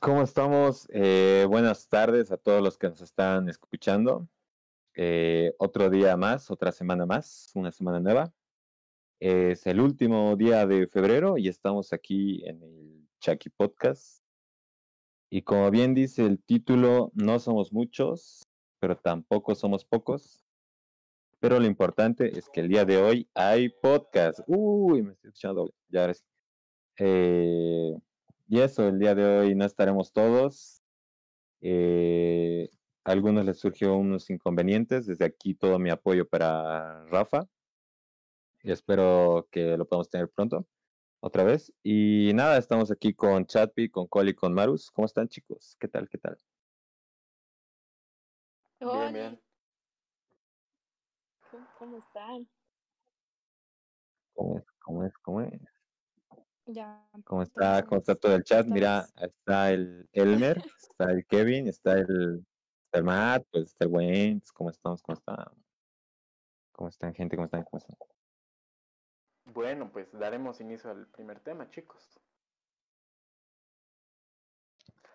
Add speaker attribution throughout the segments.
Speaker 1: ¿Cómo estamos? Eh, buenas tardes a todos los que nos están escuchando. Eh, otro día más, otra semana más, una semana nueva. Es el último día de febrero y estamos aquí en el Chucky Podcast. Y como bien dice el título, no somos muchos, pero tampoco somos pocos. Pero lo importante es que el día de hoy hay podcast. Uy, me estoy escuchando Ya ahora. Eh, y eso, el día de hoy no estaremos todos. Eh, a algunos les surgió unos inconvenientes. Desde aquí todo mi apoyo para Rafa. Y espero que lo podamos tener pronto, otra vez. Y nada, estamos aquí con Chatpi, con Coli, con Marus. ¿Cómo están, chicos? ¿Qué tal? ¿Qué tal?
Speaker 2: Bien, bien. ¿Cómo, están?
Speaker 1: ¿Cómo es? ¿Cómo es? ¿Cómo es?
Speaker 2: Ya.
Speaker 1: ¿Cómo está? ¿Cómo está todo el chat? Mira, está el Elmer, está el Kevin, está el, está el Matt, pues está el Wayne. ¿Cómo estamos? ¿Cómo están? ¿Cómo están, gente? ¿Cómo están? ¿Cómo están?
Speaker 3: Bueno, pues daremos inicio al primer tema, chicos.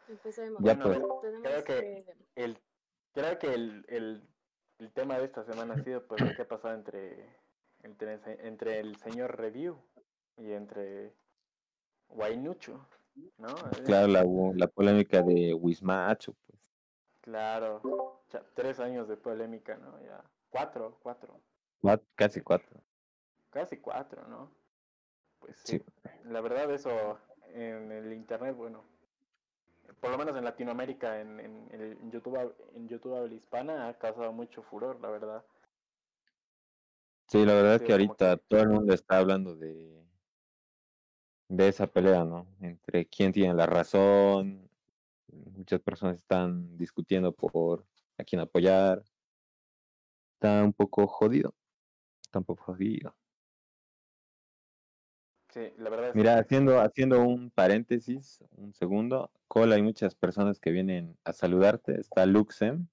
Speaker 2: Empecemos.
Speaker 1: Ya,
Speaker 3: Bueno,
Speaker 1: pues.
Speaker 3: creo que el, creo que el, el, el tema de esta semana ha sido pues lo que ha pasado entre, entre, entre el señor Review y entre Guaynucho, ¿no?
Speaker 1: Claro, la, la polémica de Wismacho, pues.
Speaker 3: Claro, ya tres años de polémica, ¿no? Ya, cuatro, cuatro,
Speaker 1: Cuat- casi cuatro.
Speaker 3: casi cuatro, ¿no? Pues sí,
Speaker 1: Sí.
Speaker 3: la verdad eso en el internet, bueno, por lo menos en Latinoamérica, en, en, YouTube, en YouTube habla hispana ha causado mucho furor, la verdad.
Speaker 1: Sí, la verdad es que ahorita
Speaker 3: que-
Speaker 1: todo el mundo está hablando de, de esa pelea, ¿no? Entre quién tiene la razón. Muchas personas están discutiendo por a quién apoyar. Está un poco jodido. Está un poco jodido.
Speaker 3: Sí, la verdad es
Speaker 1: Mira,
Speaker 3: que
Speaker 1: haciendo, haciendo un paréntesis, un segundo. Cole, hay muchas personas que vienen a saludarte. Está Luxem,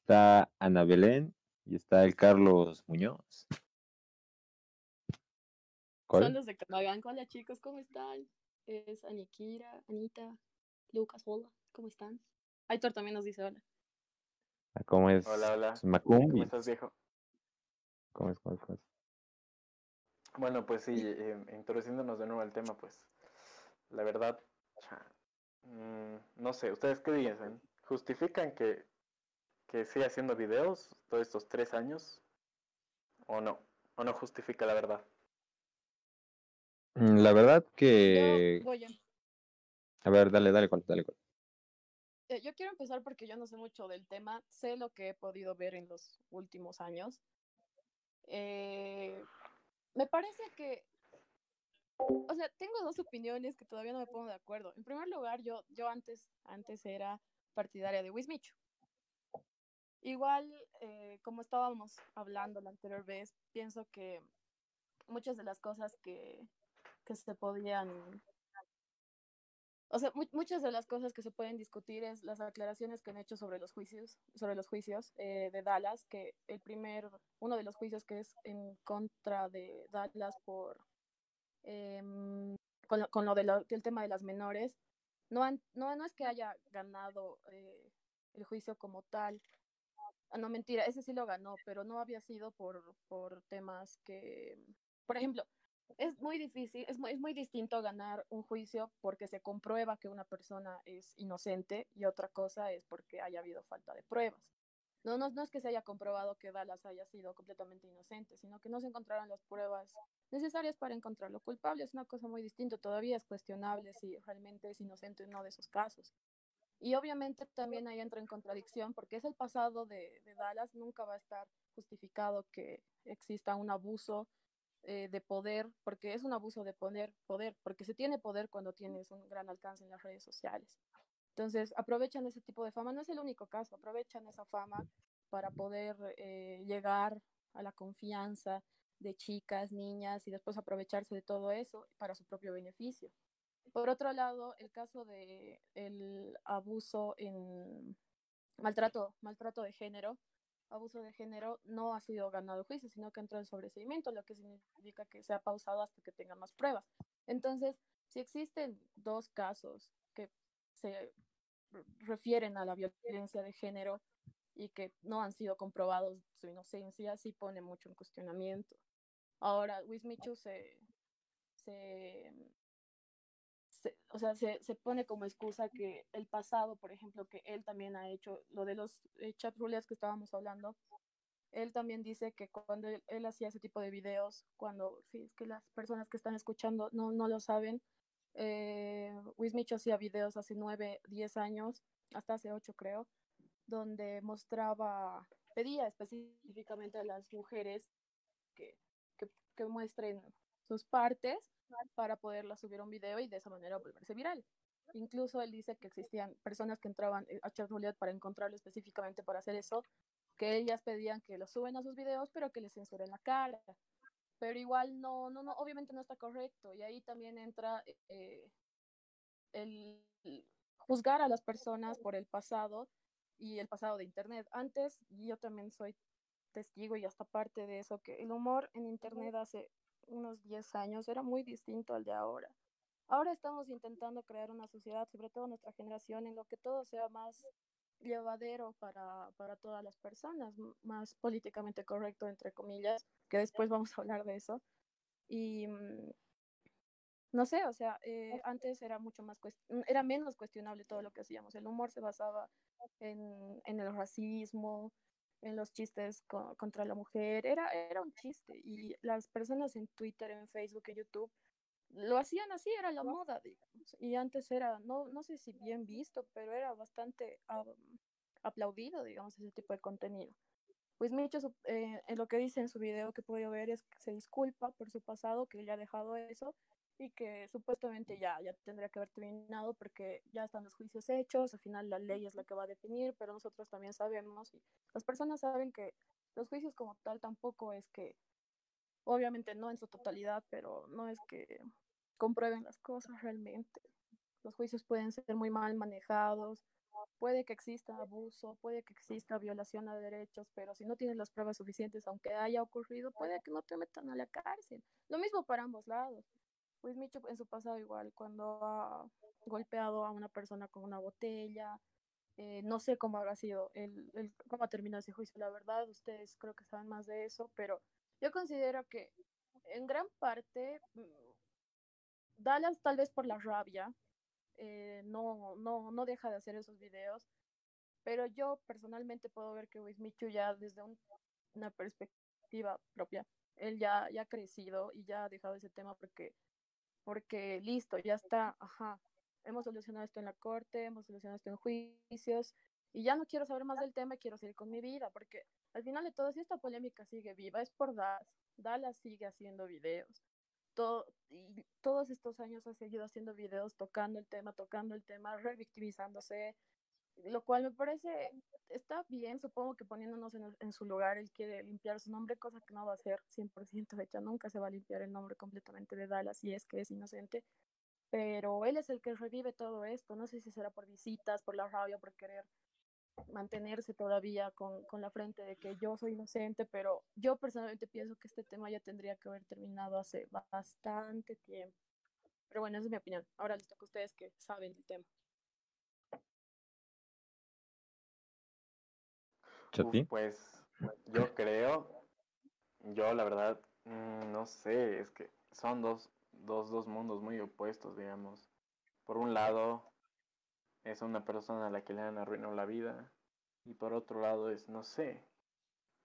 Speaker 1: está Ana Belén y está el Carlos Muñoz.
Speaker 2: Son los de Canagán. Hola chicos, ¿cómo están? Es Anikira, Anita, Lucas, hola, ¿cómo están? Aitor también nos dice hola.
Speaker 1: ¿Cómo es?
Speaker 3: Hola, hola.
Speaker 1: Macum.
Speaker 3: ¿Cómo estás, viejo?
Speaker 1: ¿Cómo es? ¿Cómo es? ¿Cómo es?
Speaker 3: Bueno, pues sí, eh, introduciéndonos de nuevo al tema, pues la verdad, cha, mm, no sé, ¿ustedes qué dicen? ¿Justifican que, que siga haciendo videos todos estos tres años? ¿O no? ¿O no justifica la verdad?
Speaker 1: Mm, La verdad
Speaker 2: Yo
Speaker 1: que...
Speaker 2: voy a-
Speaker 1: A ver, dale, dale, dale. Cole.
Speaker 2: eh, yo quiero empezar porque yo no sé mucho del tema, sé lo que he podido ver en los últimos años. Eh, me parece que, o sea, tengo dos opiniones que todavía no me pongo de acuerdo. En primer lugar, yo, yo antes, antes era partidaria de Wismicho. Igual, eh, como estábamos hablando la anterior vez, pienso que muchas de las cosas que, que se podían o sea, mu- muchas de las cosas que se pueden discutir es las aclaraciones que han hecho sobre los juicios, sobre los juicios eh, de Dallas, que el primer, uno de los juicios que es en contra de Dallas por em, con, lo- con lo de lo- del tema de las menores, no, no, no es que haya ganado eh, el juicio como tal. Ah, no, mentira, ese sí lo ganó, pero no había sido por, por temas que, por ejemplo, es muy difícil, es muy, es muy distinto ganar un juicio porque se comprueba que una persona es inocente y otra cosa es porque haya habido falta de pruebas. No, no, no es que se haya comprobado que Dallas haya sido completamente inocente, sino que no se encontraron las pruebas necesarias para encontrarlo culpable. Es una cosa muy distinta, todavía es cuestionable si realmente es inocente en uno de esos casos. Y obviamente también ahí entra en contradicción porque es el pasado de, de Dallas, nunca va a estar justificado que exista un abuso eh, de poder, porque es un abuso de poder, poder, porque se tiene poder cuando tienes un gran alcance en las redes sociales. Entonces, aprovechan ese tipo de fama, no es el único caso, aprovechan esa fama para poder eh, llegar a la confianza de chicas, niñas y después aprovecharse de todo eso para su propio beneficio. Por otro lado, el caso de el abuso en maltrato, maltrato de género, abuso de género no ha sido ganado juicio, sino que entró en sobreseimiento, lo que significa que se ha pausado hasta que tenga más pruebas. Entonces, si existen dos casos que se refieren a la violencia de género y que no han sido comprobados su inocencia, sí pone mucho en cuestionamiento. Ahora, Wismichu se, se, se, o sea, se, se, pone como excusa que el pasado, por ejemplo, que él también ha hecho, lo de los eh, chat que estábamos hablando, él también dice que cuando él, él, hacía ese tipo de videos, cuando, sí, es que las personas que están escuchando no, no lo saben, eh, Wismichu hacía videos hace nueve, diez años, hasta hace ocho creo, donde mostraba, pedía específicamente a las mujeres que, que, que muestren sus partes para poderla subir a un video y de esa manera volverse viral. Incluso él dice que existían personas que entraban a chat para encontrarlo específicamente para hacer eso, que ellas pedían que lo suben a sus videos, pero que les censuren la cara. Pero igual no, no, no, obviamente no está correcto. Y ahí también entra eh, el juzgar a las personas por el pasado y el pasado de Internet. Antes, yo también soy testigo y hasta parte de eso, que el humor en Internet hace unos 10 años era muy distinto al de ahora. Ahora estamos intentando crear una sociedad, sobre todo nuestra generación, en lo que todo sea más llevadero para, para todas las personas, más políticamente correcto, entre comillas, que después vamos a hablar de eso. Y mm, no sé, o sea, eh, antes era mucho más, era menos cuestionable todo lo que hacíamos. El humor se basaba en, en el racismo, en los chistes co contra la mujer, era, era un chiste. Y las personas en Twitter, en Facebook, en YouTube, lo hacían así, era la moda, digamos. Y antes era, no, no sé si bien visto, pero era bastante um, aplaudido, digamos, ese tipo de contenido. Pues Micho, eh, en lo que dice en su video que puedo ver es que se disculpa por su pasado, que él ya ha dejado eso y que supuestamente ya, ya tendría que haber terminado porque ya están los juicios hechos, al final la ley es la que va a definir, pero nosotros también sabemos y las personas saben que los juicios como tal tampoco es que, obviamente no en su totalidad, pero no es que comprueben las cosas realmente. Los juicios pueden ser muy mal manejados, puede que exista abuso, puede que exista violación a derechos, pero si no tienes las pruebas suficientes, aunque haya ocurrido, puede que no te metan a la cárcel. Lo mismo para ambos lados. Pues Micho en su pasado igual, cuando ha golpeado a una persona con una botella, eh, no sé cómo habrá sido, el, cómo ha terminado ese juicio, la verdad, ustedes creo que saben más de eso, pero yo considero que en gran parte, mm, Dallas tal vez por la rabia, eh, no, no, no deja de hacer esos videos, pero yo personalmente puedo ver que Wismichu ya desde un, una perspectiva propia, él ya, ya ha crecido y ya ha dejado ese tema porque porque listo, ya está, ajá, hemos solucionado esto en la corte, hemos solucionado esto en juicios, y ya no quiero saber más del tema, quiero seguir con mi vida, porque al final de todo, si esta polémica sigue viva, es por Dallas, Dallas sigue haciendo videos, todo, y todos estos años ha seguido haciendo videos, tocando el tema, tocando el tema, revictimizándose, lo cual me parece, está bien, supongo que poniéndonos en, en, su lugar, él quiere limpiar su nombre, cosa que no va a ser 100% hecha, nunca se va a limpiar el nombre completamente de Dallas si es que es inocente, pero él es el que revive todo esto, no sé si será por visitas, por la rabia, por querer mantenerse todavía con, con la frente de que yo soy inocente, pero yo personalmente pienso que este tema ya tendría que haber terminado hace bastante tiempo. Pero bueno, esa es mi opinión. Ahora les toca a ustedes que saben el tema.
Speaker 3: Pues yo creo, yo la verdad, mmm, no sé, es que son dos, dos, dos mundos muy opuestos, digamos. Por un lado, es una persona a la que le han arruinado la vida, y por otro lado es, no sé,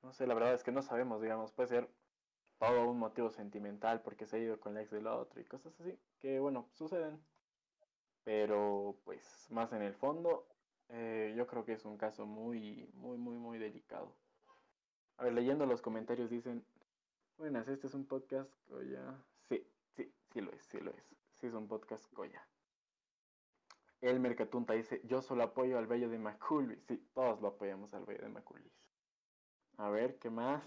Speaker 3: no sé, la verdad es que no sabemos, digamos, puede ser todo un motivo sentimental porque se ha ido con la ex del otro y cosas así, que bueno, suceden. Pero pues más en el fondo, eh, yo creo que es un caso muy, muy, muy, muy delicado. A ver, leyendo los comentarios dicen, buenas, este es un podcast Coya. Sí, sí, sí lo es, sí lo es. Sí es un podcast Coya. El Mercatunta dice, yo solo apoyo al Bello de Maculvis. Sí, todos lo apoyamos al Bello de Maculvis. A ver, ¿qué más?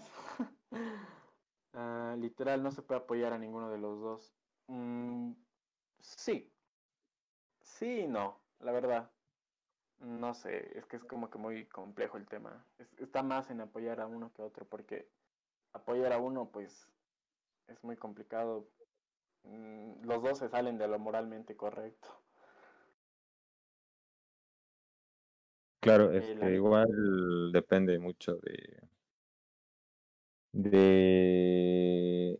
Speaker 3: uh, literal, no se puede apoyar a ninguno de los dos. Mm, sí. Sí y no, la verdad. No sé, es que es como que muy complejo el tema. Es, está más en apoyar a uno que a otro, porque apoyar a uno, pues, es muy complicado. Mm, los dos se salen de lo moralmente correcto.
Speaker 1: Claro, es
Speaker 3: la-
Speaker 1: que igual depende mucho de, de...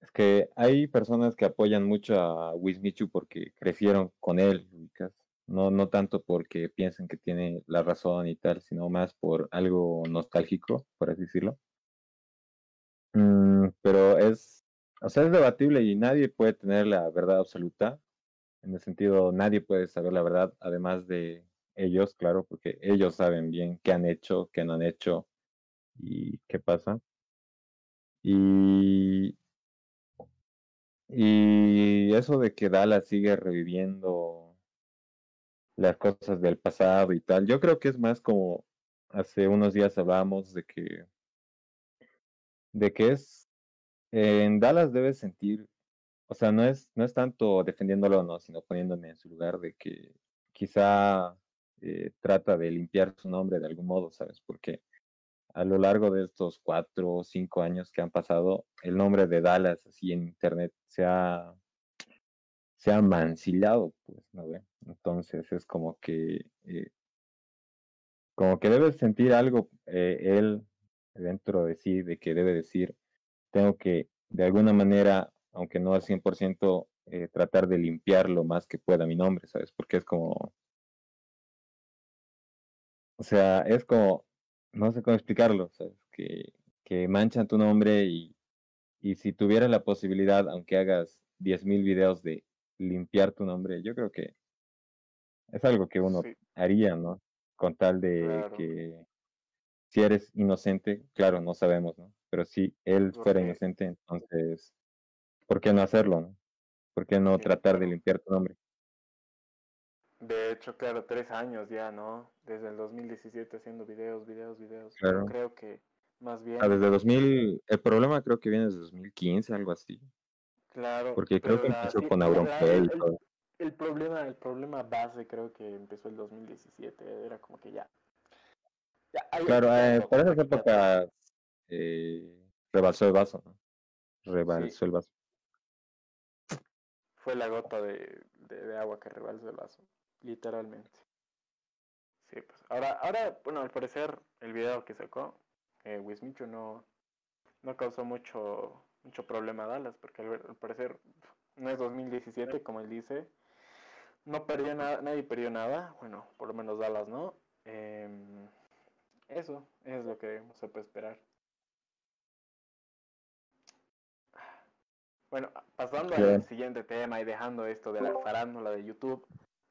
Speaker 1: Es que hay personas que apoyan mucho a Wismichu porque crecieron con él, ubicas. No, no tanto porque piensen que tiene la razón y tal, sino más por algo nostálgico, por así decirlo. Mm, pero es, o sea, es debatible y nadie puede tener la verdad absoluta. En el sentido, nadie puede saber la verdad, además de ellos, claro, porque ellos saben bien qué han hecho, qué no han hecho y qué pasa. Y, y eso de que Dallas sigue reviviendo las cosas del pasado y tal, yo creo que es más como hace unos días hablábamos de que de que es en Dallas debes sentir, o sea, no es no es tanto defendiéndolo o no, sino poniéndome en su lugar de que quizá eh, trata de limpiar su nombre de algún modo, ¿sabes? Porque a lo largo de estos cuatro o cinco años que han pasado, el nombre de Dallas así en internet se ha, se ha mancillado, pues, ¿no ve? Entonces es como que, eh, como que debe sentir algo eh, él dentro de sí, de que debe decir, tengo que de alguna manera, aunque no al 100%, eh, tratar de limpiar lo más que pueda mi nombre, ¿sabes? Porque es como, o sea, es como, no sé cómo explicarlo, ¿sabes? Que, que manchan tu nombre y, y si tuvieras la posibilidad, aunque hagas 10.000 videos de limpiar tu nombre, yo creo que es algo que uno
Speaker 3: Sí,
Speaker 1: haría, ¿no? Con tal de
Speaker 3: claro.
Speaker 1: que si eres inocente, claro, no sabemos, ¿no? Pero si él fuera inocente, entonces, ¿por qué no hacerlo, no? ¿Por qué no
Speaker 3: sí,
Speaker 1: tratar de limpiar tu nombre?
Speaker 3: De hecho, claro, tres años ya, ¿no? Desde el 2017 haciendo videos, videos, videos. Yo creo que más
Speaker 1: Ah,
Speaker 3: bien,
Speaker 1: desde 2000, el problema creo que viene desde 2015, algo así.
Speaker 3: Claro,
Speaker 1: Porque creo que
Speaker 3: la,
Speaker 1: empezó
Speaker 3: sí,
Speaker 1: con Auronplay
Speaker 3: el, el- problema, el problema base creo que empezó el 2017. Era como que ya, ya
Speaker 1: Claro, eh, por esas épocas eh, rebalsó el vaso, ¿no?
Speaker 3: Sí,
Speaker 1: Rebalsó el vaso.
Speaker 3: fue la gota de, de, de agua que rebalsó el vaso, literalmente. Sí, pues. Ahora, ahora, bueno, al parecer el video que sacó, eh, Wismichu no, no causó mucho, mucho problema a Dallas, porque al, ver- al parecer no es 2017, como él dice. No perdió nada, nadie perdió nada, bueno, por lo menos Dallas no. Em, eso es lo que se puede esperar. Bueno, pasando al siguiente tema y dejando esto de la farándula de YouTube.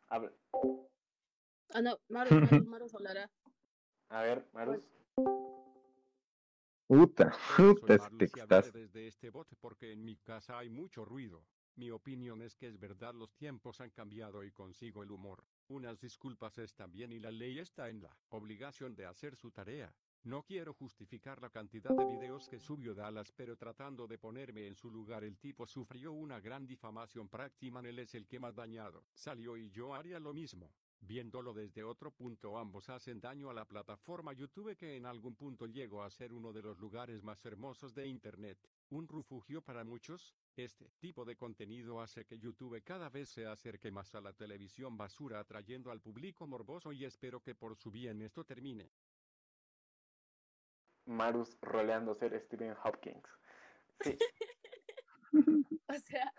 Speaker 3: A,
Speaker 2: Ah, no, Maru, Maru, Maru hablará.
Speaker 3: a ver, Marus.
Speaker 1: Puta, puta, este estás.
Speaker 4: desde este bot porque en mi casa hay mucho ruido. Mi opinión es que es verdad los tiempos han cambiado y consigo el humor. Unas disculpas están bien y la ley está en la obligación de hacer su tarea. No quiero justificar la cantidad de videos que subió Dallas, pero tratando de ponerme en su lugar el tipo sufrió una gran difamación Practiman él es el que más dañado. Salió y yo haría lo mismo. Viéndolo desde otro punto ambos hacen daño a la plataforma YouTube que en algún punto llegó a ser uno de los lugares más hermosos de Internet, un refugio para muchos, este tipo de contenido hace que YouTube cada vez se acerque más a la televisión basura atrayendo al público morboso y espero que por su bien esto termine.
Speaker 3: Marus roleando ser Stephen Hopkins. Sí,
Speaker 2: O sea,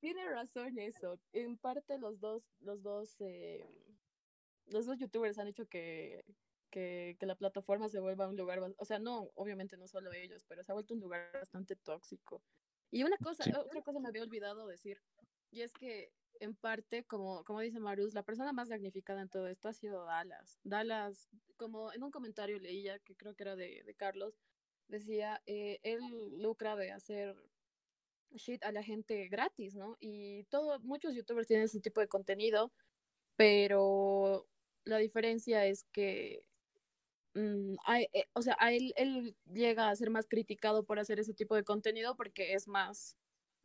Speaker 2: tiene razón eso. En parte los dos, los dos, eh, los dos youtubers han hecho que, que, que la plataforma se vuelva un lugar, o sea, no, obviamente no solo ellos, pero se ha vuelto un lugar bastante tóxico. Y una cosa,
Speaker 1: Sí.
Speaker 2: otra cosa me había olvidado decir, y es que en parte, como, como dice Marus, la persona más damnificada en todo esto ha sido Dallas. Dallas, como en un comentario leía, que creo que era de, de Carlos, decía, eh, él lucra de hacer shit a la gente gratis, ¿no? Y todo, muchos youtubers tienen ese tipo de contenido, pero la diferencia es que, mm, hay- eh, o sea, a él, él llega a ser más criticado por hacer ese tipo de contenido porque es más,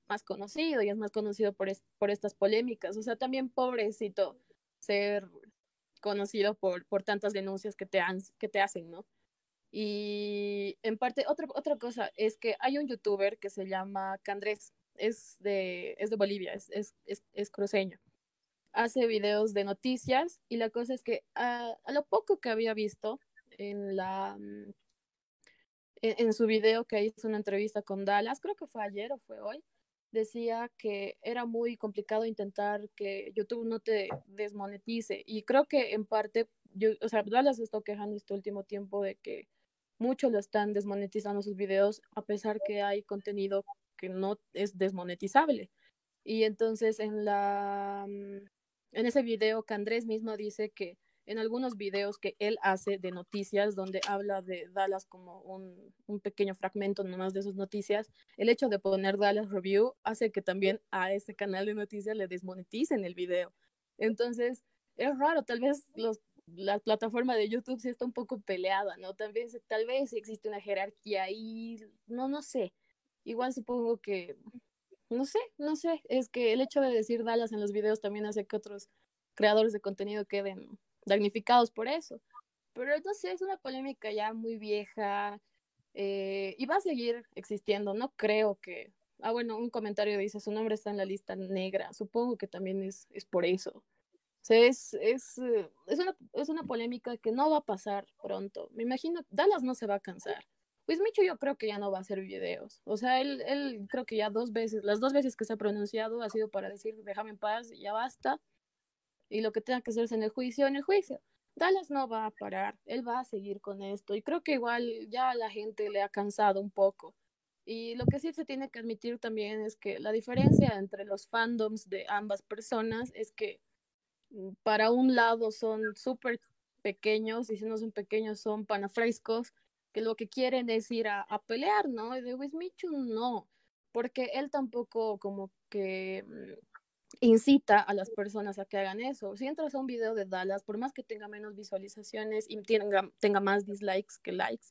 Speaker 2: más conocido y es más conocido por, es- por estas polémicas. O sea, también pobrecito ser conocido por, por tantas denuncias que te, han, que te hacen, ¿no? Y en parte, otra, otra cosa es que hay un youtuber que se llama Candrés, es de, es de Bolivia, es, es, es, es cruceño. Hace videos de noticias y la cosa es que a, a lo poco que había visto en la mm, en, en, su video que hizo una entrevista con Dallas, creo que fue ayer o fue hoy, decía que era muy complicado intentar que YouTube no te desmonetice y creo que en parte yo, o sea, Dallas está quejando este último tiempo de que muchos lo están desmonetizando sus videos a pesar que hay contenido que no es desmonetizable. Y entonces en la mm, en ese video que Andrés mismo dice que en algunos videos que él hace de noticias, donde habla de Dallas como un, un, pequeño fragmento nomás de sus noticias, el hecho de poner Dallas Review hace que también a ese canal de noticias le desmoneticen el video. Entonces, es raro, tal vez los, la plataforma de YouTube sí está un poco peleada, ¿no? Tal vez, tal vez existe una jerarquía ahí, no, no sé. Igual supongo que, no sé, no sé, es que el hecho de decir Dallas en los videos también hace que otros creadores de contenido queden damnificados por eso. Pero no sé, es una polémica ya muy vieja eh, y va a seguir existiendo. No creo que. Ah, bueno, un comentario dice: su nombre está en la lista negra. Supongo que también es, es por eso. O sea, es, es, es, una, es una polémica que no va a pasar pronto. Me imagino, Dallas no se va a cansar. Pues Micho yo creo que ya no va a hacer videos. O sea, él, él creo que ya dos veces, las dos veces que se ha pronunciado ha sido para decir, déjame en paz, ya basta y lo que tenga que hacerse en el juicio, en el juicio. Dallas no va a parar, él va a seguir con esto y creo que igual ya la gente le ha cansado un poco. Y lo que sí se tiene que admitir también es que la diferencia entre los fandoms de ambas personas es que mm, para un lado son súper pequeños y si no son pequeños son panafrescos que lo que quieren es ir a, pelear, ¿no? Y de Wismichu no, porque él tampoco como que mm, incita a las personas a que hagan eso. Si entras a un video de Dallas, por más que tenga menos visualizaciones y tenga, tenga más dislikes que likes,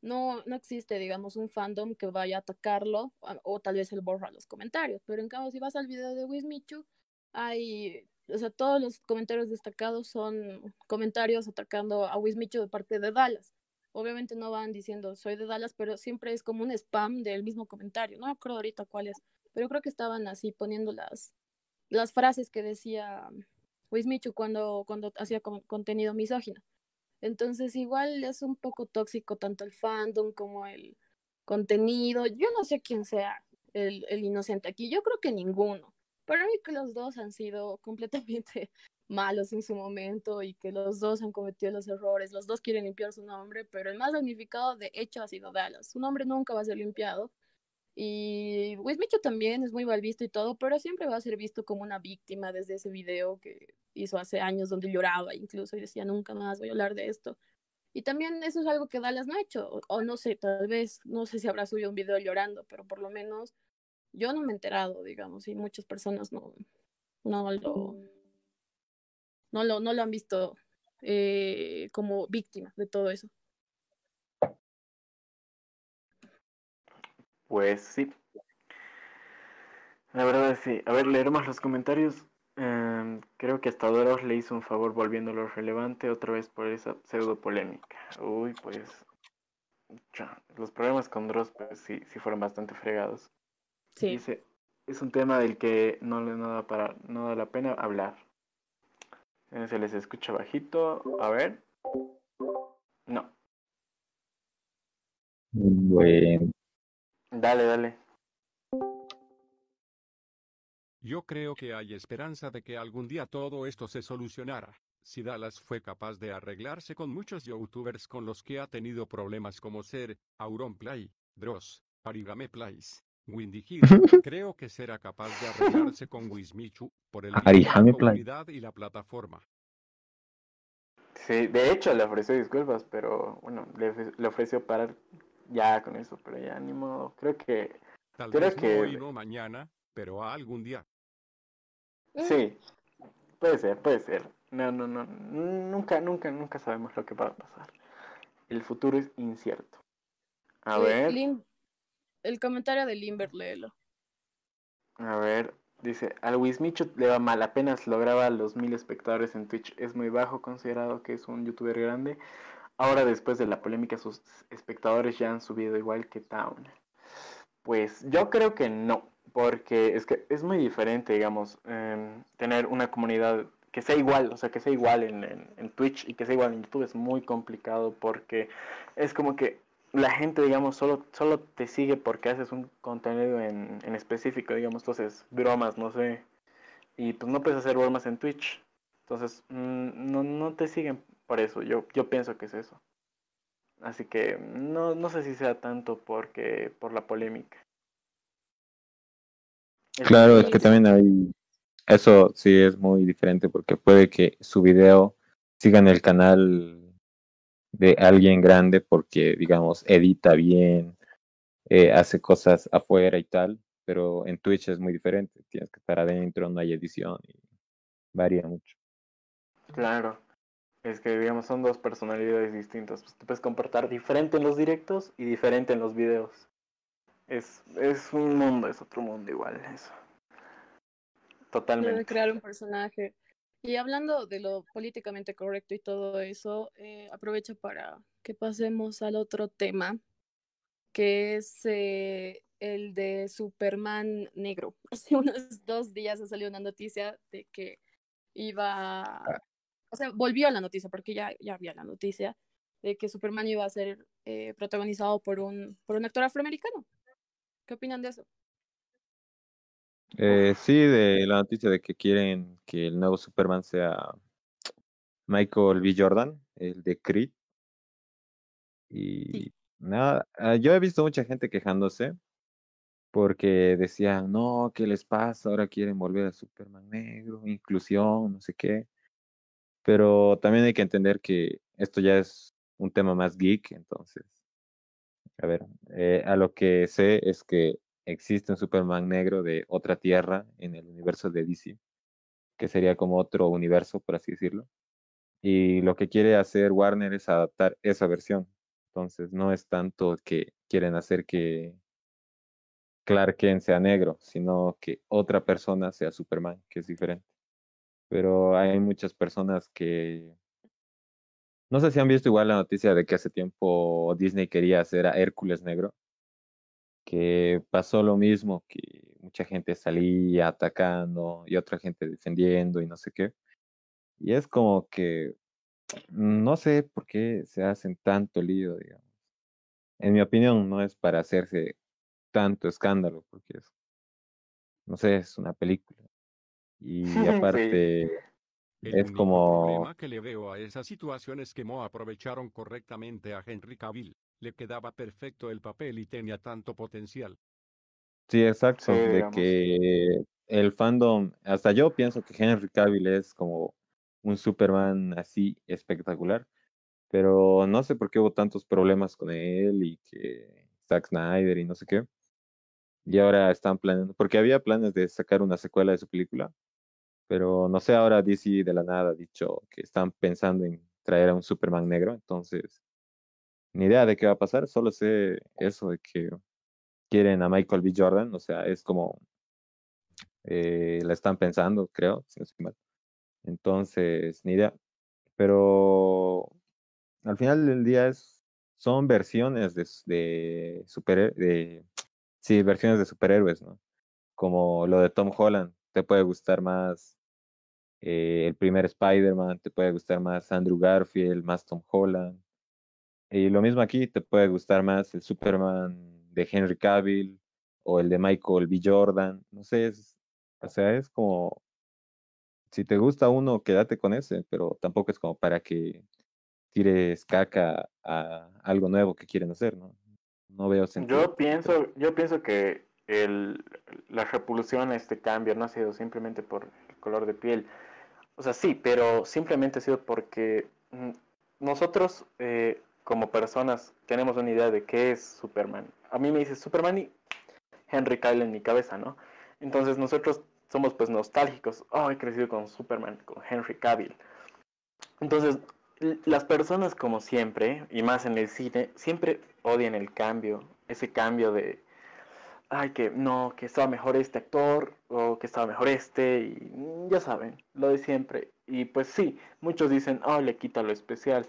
Speaker 2: no, no existe, digamos, un fandom que vaya a atacarlo o, tal vez él borra los comentarios. Pero en cambio, si vas al video de Wismichu, hay, o sea, todos los comentarios destacados son comentarios atacando a Wismichu de parte de Dallas. Obviamente no van diciendo soy de Dallas, pero siempre es como un spam del mismo comentario. No me acuerdo ahorita cuál es, pero creo que estaban así poniendo las, las frases que decía Wismichu cuando, cuando hacía contenido misógino. Entonces igual es un poco tóxico tanto el fandom como el contenido. Yo no sé quién sea el, el inocente aquí, yo creo que ninguno. Para mí que los dos han sido completamente malos en su momento y que los dos han cometido los errores, los dos quieren limpiar su nombre, pero el más damnificado de hecho ha sido Dallas. Su nombre nunca va a ser limpiado y Wismicho también es muy mal visto y todo, pero siempre va a ser visto como una víctima desde ese video que hizo hace años donde lloraba incluso y decía nunca más voy a hablar de esto. Y también eso es algo que Dallas no ha hecho, o, o no sé, tal vez, no sé si habrá subido un video llorando, pero por lo menos yo no me he enterado, digamos, y muchas personas no, no lo, no lo, no lo han visto eh, como víctima de todo eso.
Speaker 3: Pues sí. La verdad es sí. A ver, leer más los comentarios. Eh, creo que hasta Doros le hizo un favor volviéndolo relevante otra vez por esa pseudo polémica. Uy, pues. Ya. Los problemas con Dross, pues sí, sí fueron bastante fregados.
Speaker 2: Sí.
Speaker 3: Dice, es un tema del que no le no da para, no da la pena hablar. Eh, se les escucha bajito. A ver. No.
Speaker 1: Bueno.
Speaker 3: Dale, dale.
Speaker 4: Yo creo que hay esperanza de que algún día todo esto se solucionara. Si Dallas fue capaz de arreglarse con muchos youtubers con los que ha tenido problemas como ser Auronplay, Dross, Arigame Plays, Windy Hill, creo que será capaz de arreglarse con Wismichu por el
Speaker 1: Play.
Speaker 4: comunidad y la plataforma.
Speaker 3: Sí, de hecho le ofreció disculpas, pero bueno, le, le ofreció parar ya con eso, pero ya ni modo. Creo que
Speaker 4: Tal
Speaker 3: Creo
Speaker 4: vez
Speaker 3: que-
Speaker 4: no hoy, no mañana, pero algún día.
Speaker 3: sí, puede ser, puede ser. No, no, no, nunca, nunca, nunca sabemos lo que va a pasar. El futuro es incierto. A ver,
Speaker 2: Lim- el comentario de Limber, léelo.
Speaker 3: a ver, dice, al Wismicho le va mal, apenas lograba los mil espectadores en Twitch, es muy bajo considerado que es un youtuber grande. Ahora después de la polémica sus espectadores ya han subido igual que Town. Pues yo creo que no. porque es que es muy diferente, digamos, em, tener una comunidad que sea igual, o sea, que sea igual en, Twitch y que sea igual en YouTube es muy complicado porque es como que la gente, digamos, solo, solo te sigue porque haces un contenido en, en específico, digamos, entonces, bromas, no sé, y pues no puedes hacer bromas en Twitch, entonces mm, no, no te siguen por eso, yo, yo pienso que es eso. Así que no, no sé si sea tanto porque por la polémica.
Speaker 1: Claro, es que también hay eso sí es muy diferente porque puede que su video siga en el canal de alguien grande porque, digamos, edita bien, eh, hace cosas afuera y tal, pero en Twitch es muy diferente. Tienes que estar adentro, no hay edición y varía mucho.
Speaker 3: Claro, es que, digamos, son dos personalidades distintas. Pues te puedes comportar diferente en los directos y diferente en los videos. Es, es un mundo, es otro mundo igual eso. Totalmente.
Speaker 2: crear un personaje. Y hablando de lo políticamente correcto y todo eso, eh, aprovecho para que pasemos al otro tema, que es eh, el de Superman negro. Hace unos dos días ha salido una noticia de que iba, ah. o sea, volvió a la noticia, porque ya, ya había la noticia, de que Superman iba a ser eh, protagonizado por un, por un actor afroamericano. ¿Qué opinan de eso?
Speaker 1: Eh, sí, de la noticia de que quieren que el nuevo Superman sea Michael B. Jordan, el de Creed. Y nada, ah, yo he visto mucha gente quejándose porque decían, no, ¿qué les pasa? Ahora quieren volver a Superman negro, inclusión, no sé qué. Pero también hay que entender que esto ya es un tema más geek, entonces, a ver, eh, a lo que sé es que existe un Superman negro de otra tierra en el universo de DC, que sería como otro universo, por así decirlo. Y lo que quiere hacer Warner es adaptar esa versión. Entonces, no es tanto que quieren hacer que Clark Kent sea negro, sino que otra persona sea Superman, que es diferente. Pero hay muchas personas que... No sé si han visto igual la noticia de que hace tiempo Disney quería hacer a Hércules negro que pasó lo mismo, que mucha gente salía atacando y otra gente defendiendo y no sé qué. Y es como que no sé por qué se hacen tanto lío, digamos. En mi opinión, no es para hacerse tanto escándalo, porque es, no sé, es una película. Y aparte, es como...
Speaker 4: El problema que le veo a esa situación es que no aprovecharon correctamente a Henry Cavill le quedaba perfecto el papel y tenía tanto potencial.
Speaker 1: Sí, exacto, de que el fandom, hasta yo pienso que Henry Cavill es como un Superman así espectacular, pero no sé por qué hubo tantos problemas con él y que Zack Snyder y no sé qué. Y ahora están planeando, porque había planes de sacar una secuela de su película, pero no sé, ahora DC de la nada ha dicho que están pensando en traer a un Superman negro, entonces ni idea de qué va a pasar, solo sé eso de que quieren a Michael B. Jordan, o sea, es como eh, la están pensando, creo, si no estoy mal. Entonces, ni idea. Pero al final del día es, son versiones de, de super sí, versiones de superhéroes, ¿no? Como lo de Tom Holland, te puede gustar más eh, el primer Spider-Man, te puede gustar más Andrew Garfield, más Tom Holland, y lo mismo aquí, te puede gustar más el Superman de Henry Cavill o el de Michael B. Jordan. No sé, o sea, es como, si te gusta uno, quédate con ese, pero tampoco es como para que tires caca a algo nuevo que quieren hacer, ¿no? No veo sentido.
Speaker 3: Yo pienso, yo pienso que el, la repulsión este cambio no ha sido simplemente por el color de piel. O sea, sí, pero simplemente ha sido porque mm, nosotros eh, como personas tenemos una idea de qué es Superman. A mí me dice Superman y Henry Cavill en mi cabeza, ¿no? Entonces nosotros somos pues nostálgicos. Oh, he crecido con Superman, con Henry Cavill. Entonces, las personas como siempre, y más en el cine, siempre odian el cambio, ese cambio de, ay, que no, que estaba mejor este actor, o que estaba mejor este, y ya saben, lo de siempre. Y pues sí, muchos dicen, oh, le quita lo especial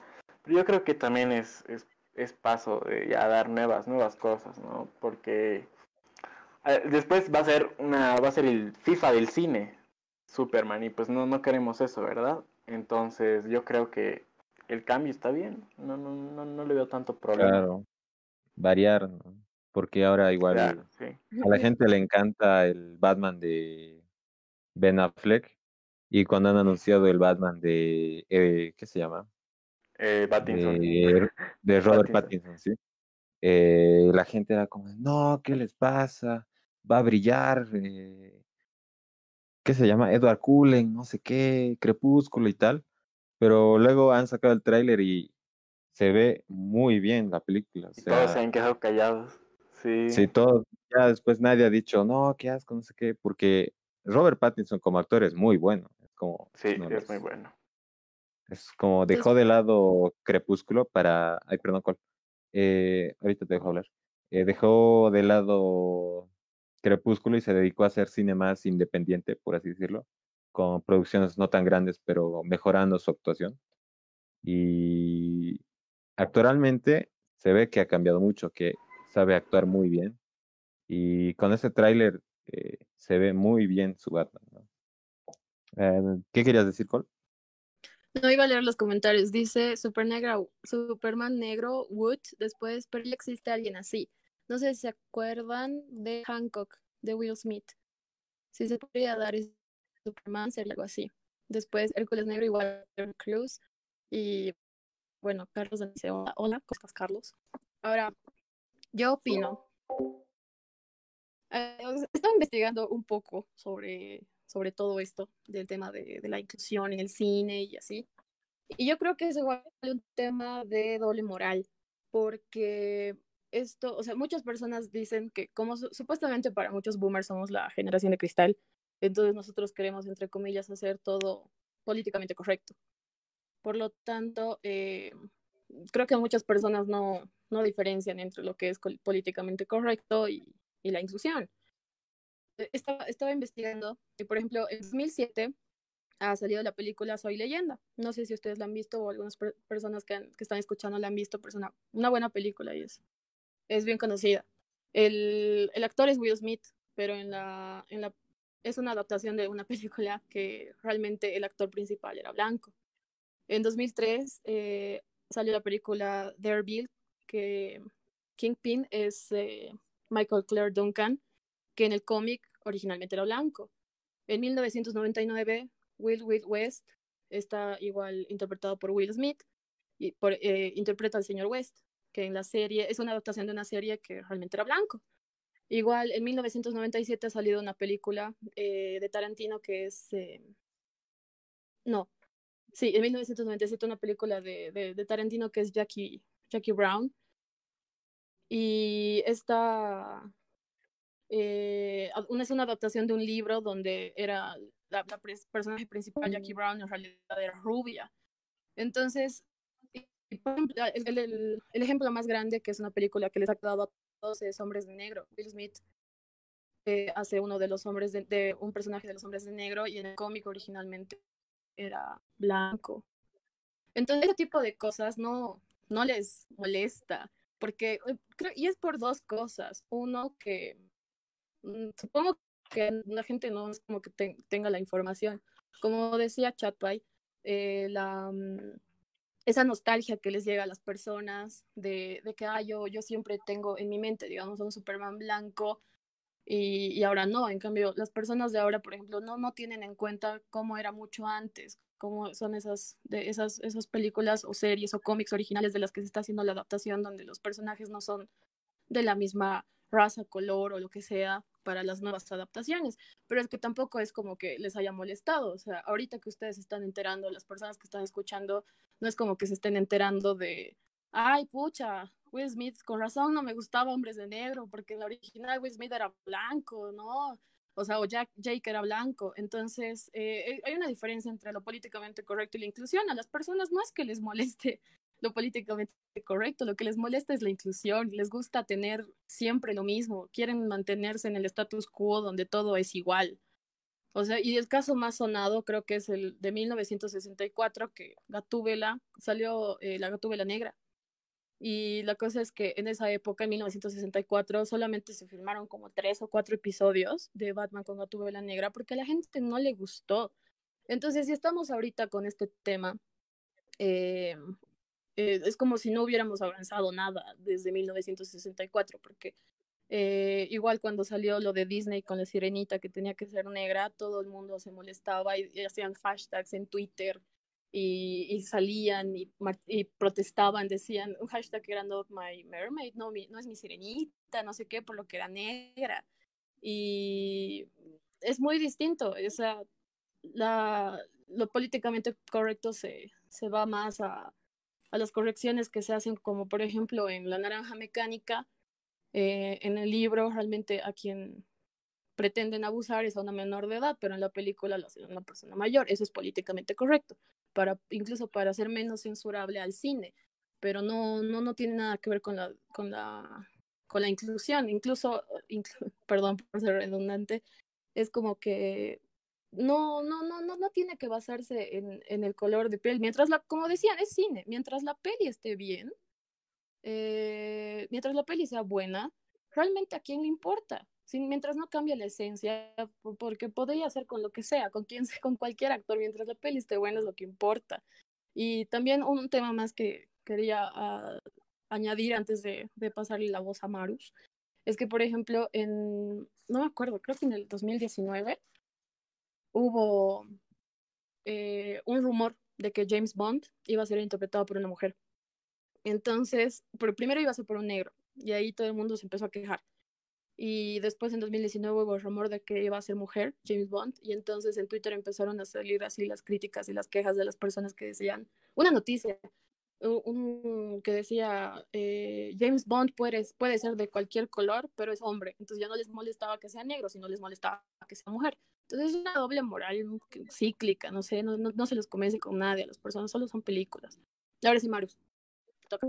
Speaker 3: yo creo que también es, es, paso de ya dar nuevas, nuevas cosas, ¿no? Porque eh, después va a ser una, va a ser el FIFA del cine, Superman, y pues no, no queremos eso, ¿verdad? Entonces yo creo que el cambio está bien, no, no, no, no le veo tanto problema.
Speaker 1: Claro, variar, ¿no? Porque ahora igual
Speaker 3: Claro, sí.
Speaker 1: a la gente le encanta el Batman de Ben Affleck y cuando han anunciado el Batman de, eh, ¿qué se llama?
Speaker 3: Eh, Pattinson.
Speaker 1: De, de Robert
Speaker 3: Pattinson.
Speaker 1: Pattinson, ¿sí? Eh, la gente era como, no, ¿qué les pasa? Va a brillar, eh, ¿qué se llama? Edward Cullen, no sé qué, Crepúsculo y tal. Pero luego han sacado el tráiler y se ve muy bien la película. O
Speaker 3: Y todos se han quedado callados. Sí.
Speaker 1: sí, todo, ya después nadie ha dicho, no, qué asco, no sé qué, porque Robert Pattinson como actor es muy bueno. Es como,
Speaker 3: Sí, es muy bueno.
Speaker 1: Es como dejó de lado Crepúsculo para. Ay, perdón, ¿cuál? Eh, ahorita te dejo hablar. Eh, dejó de lado Crepúsculo y se dedicó a hacer cine más independiente, por así decirlo, con producciones no tan grandes, pero mejorando su actuación. Y actualmente se ve que ha cambiado mucho, que sabe actuar muy bien. Y con ese tráiler eh, se ve muy bien su Batman. ¿no? ¿qué querías decir, Cole?
Speaker 2: No iba a leer los comentarios. Dice Super Negro, Superman Negro Wood. Después, pero ya existe alguien así. No sé si se acuerdan de Hancock, de Will Smith. Si se podría dar Superman, sería algo así. Después, Hércules Negro, igual Cruise. Y bueno, Carlos dice: Hola, hola, ¿cómo estás, Carlos? Ahora, yo opino. Eh, estaba investigando un poco sobre, sobre todo esto, del tema de, la inclusión en el cine y así. Y yo creo que es igual un tema de doble moral, porque esto, o sea, muchas personas dicen que como su- supuestamente para muchos boomers somos la generación de cristal, entonces nosotros queremos, entre comillas, hacer todo políticamente correcto. Por lo tanto, eh, creo que muchas personas no, no diferencian entre lo que es políticamente correcto y la inclusión. Eh, Estaba, estaba investigando y, por ejemplo, en 2007 ha salido la película Soy Leyenda. No sé si ustedes la han visto o algunas per- personas que, han- que están escuchando la han visto, pero es una, una buena película y es, es bien conocida. El, el actor es Will Smith, pero en la, en la, es una adaptación de una película que realmente el actor principal era blanco. En 2003 eh, salió la película Daredevil, que Kingpin es eh, Michael Clare Duncan, que en el cómic originalmente era blanco. En 1999, Will Will West está igual interpretado por Will Smith y eh, interpreta al señor West, que en la serie es una adaptación de una serie que realmente era blanco. Igual en 1997 ha salido una película eh, de Tarantino que es... eh, no, sí, en 1997 una película de, de, de Tarantino que es Jackie, Jackie Brown. Y esta eh, una, es una adaptación de un libro donde era la, la personaje principal, Jackie Brown, en realidad era rubia. Entonces, el, el- el- ejemplo más grande, que es una película que les ha dado a todos, es Hombres de Negro. Will Smith eh, hace uno de los hombres de, de un personaje de los hombres de negro y en el cómic originalmente era blanco. Entonces, ese tipo de cosas no, no les molesta, porque eh, creo, y es por dos cosas. Uno, que mm, supongo que la gente no es como que te- tenga la información. Como decía Chatpay, eh, la, mm, esa nostalgia que les llega a las personas de, de que ah, yo, yo siempre tengo en mi mente, digamos, un Superman blanco y, y ahora no. En cambio, las personas de ahora, por ejemplo, no, no tienen en cuenta cómo era mucho antes, cómo son esas, de esas, esas películas o series o cómics originales de las que se está haciendo la adaptación, donde los personajes no son de la misma raza, color o lo que sea para las nuevas adaptaciones. Pero es que tampoco es como que les haya molestado. O sea, ahorita que ustedes están enterando, las personas que están escuchando, no es como que se estén enterando de, ay, pucha, Will Smith, con razón no me gustaba Hombres de Negro, porque en la original Will Smith era blanco, ¿no? O sea, o Jack, Jake era blanco. Entonces, eh, hay una diferencia entre lo políticamente correcto y la inclusión. A las personas no es que les moleste lo políticamente correcto, lo que les molesta es la inclusión, les gusta tener siempre lo mismo, quieren mantenerse en el status quo donde todo es igual. O sea, y el caso más sonado creo que es el de 1964, que Gatúbela, salió eh, la Gatúbela negra. Y la cosa es que en esa época, en 1964, solamente se filmaron como tres o cuatro episodios de Batman con Gatúbela Negra porque a la gente no le gustó. Entonces, si estamos ahorita con este tema, eh, eh, es como si no hubiéramos avanzado nada desde 1964, porque eh, igual cuando salió lo de Disney con la sirenita que tenía que ser negra, todo el mundo se molestaba y hacían hashtags en Twitter y, salían y, y, protestaban, decían un hashtag que era not my mermaid, no, mi, no es mi sirenita, no sé qué, por lo que era negra. Y es muy distinto, o sea, la, lo políticamente correcto se, se va más a, a las correcciones que se hacen, como por ejemplo en La Naranja Mecánica, eh, en el libro realmente a quien pretenden abusar es a una menor de edad, pero en la película lo hace una persona mayor. Eso es políticamente correcto para incluso para hacer menos censurable al cine, pero no, no, no tiene nada que ver con la, con la, con la inclusión, incluso, perdón por ser redundante, es como que no, no, no, no, no tiene que basarse en, en el color de piel, mientras la, como decían, es cine, mientras la peli esté bien, eh, mientras la peli sea buena, realmente a quién le importa, mientras no cambie la esencia, porque podría ser con lo que sea, con quien sea, con cualquier actor, mientras la peli esté buena es lo que importa. Y también un tema más que quería uh, añadir antes de, de, pasarle la voz a Marus, es que, por ejemplo, en, no me acuerdo, creo que en el 2019 hubo eh, un rumor de que James Bond iba a ser interpretado por una mujer. Entonces, por, primero iba a ser por un negro, y ahí todo el mundo se empezó a quejar y después en 2019 hubo el rumor de que iba a ser mujer, James Bond, y entonces en Twitter empezaron a salir así las críticas y las quejas de las personas que decían, una noticia, un, que decía, eh, James Bond puede, puede ser de cualquier color, pero es hombre, entonces ya no les molestaba que sea negro, sino les molestaba que sea mujer. Entonces es una doble moral cíclica, no sé, no, no, se los convence con nadie a las personas, solo son películas. Ahora sí, Marius. Toca.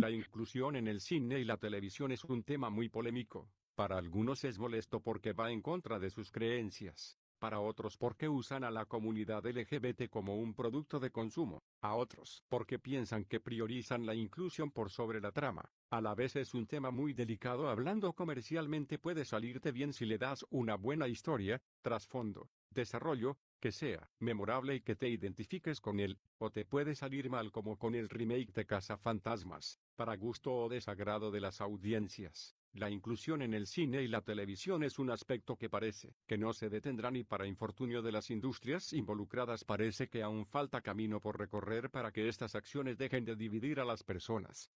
Speaker 4: La inclusión en el cine y la televisión es un tema muy polémico. Para algunos es molesto porque va en contra de sus creencias. Para otros porque usan a la comunidad LGBT como un producto de consumo. A otros porque piensan que priorizan la inclusión por sobre la trama. A la vez es un tema muy delicado hablando comercialmente puede salirte bien si le das una buena historia, trasfondo, desarrollo, que sea memorable y que te identifiques con él, o te puede salir mal como con el remake de Fantasmas, para gusto o desagrado de las audiencias. La inclusión en el cine y la televisión es un aspecto que parece que no se detendrá ni para infortunio de las industrias involucradas parece que aún falta camino por recorrer para que estas acciones dejen de dividir a las personas.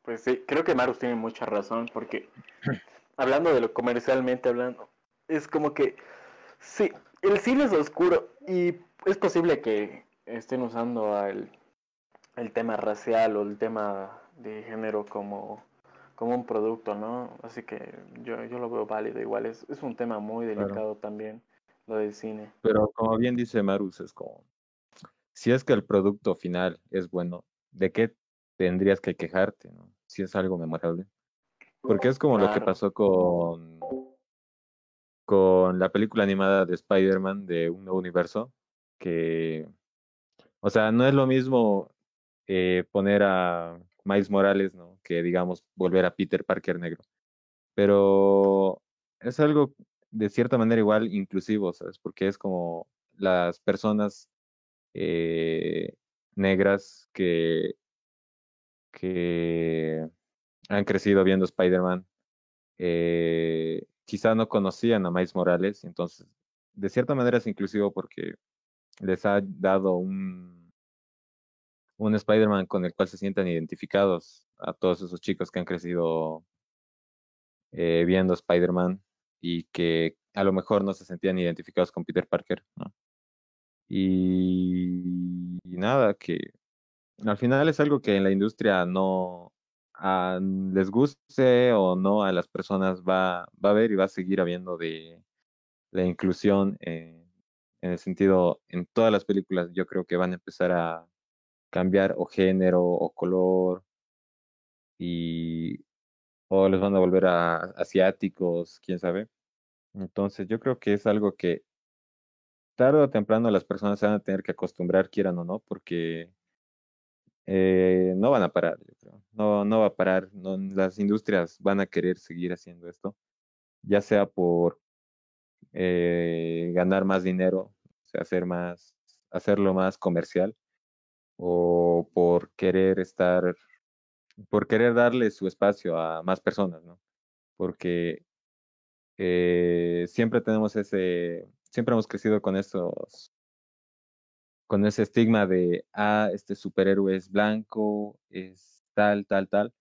Speaker 3: Pues sí, creo que Marus tiene mucha razón porque hablando de lo comercialmente hablando, es como que, sí, el cine es oscuro y es posible que estén usando el, el tema racial o el tema de género como, como un producto, ¿no? Así que yo, yo lo veo válido igual, es, es un tema muy delicado también, lo del cine.
Speaker 1: Pero como bien dice Marus, es como, si es que el producto final es bueno, ¿de qué tendrías que quejarte, ¿no? Si es algo memorable. Porque es como lo que pasó con con la película animada de Spider-Man de un nuevo universo, que, o sea, no es lo mismo eh, poner a Miles Morales, ¿no? Que digamos volver a Peter Parker negro. Pero es algo de cierta manera igual inclusivo, ¿sabes? Porque es como las personas eh, negras que, que han crecido viendo Spider-Man eh, quizá no conocían a Miles Morales, entonces de cierta manera es inclusivo porque les ha dado un, un Spider-Man con el cual se sientan identificados a todos esos chicos que han crecido eh, viendo Spider-Man y que a lo mejor no se sentían identificados con Peter Parker. Y, nada, que al final es algo que en la industria no, les guste o no a las personas va, va a haber y va a seguir habiendo de la inclusión en el sentido en todas las películas yo creo que van a empezar a cambiar o género o color y o les van a volver a asiáticos quién sabe entonces yo creo que es algo que tarde o temprano las personas van a tener que acostumbrar, quieran o no, porque eh, no van a parar, yo creo. No, no va a parar. Las industrias van a querer seguir haciendo esto, ya sea por eh, ganar más dinero, hacer más, hacerlo más comercial, o por querer estar, por querer darle su espacio a más personas, ¿no? Porque eh, siempre tenemos ese, siempre hemos crecido con estos, con ese estigma de, ah, este superhéroe es blanco, es tal, tal, tal,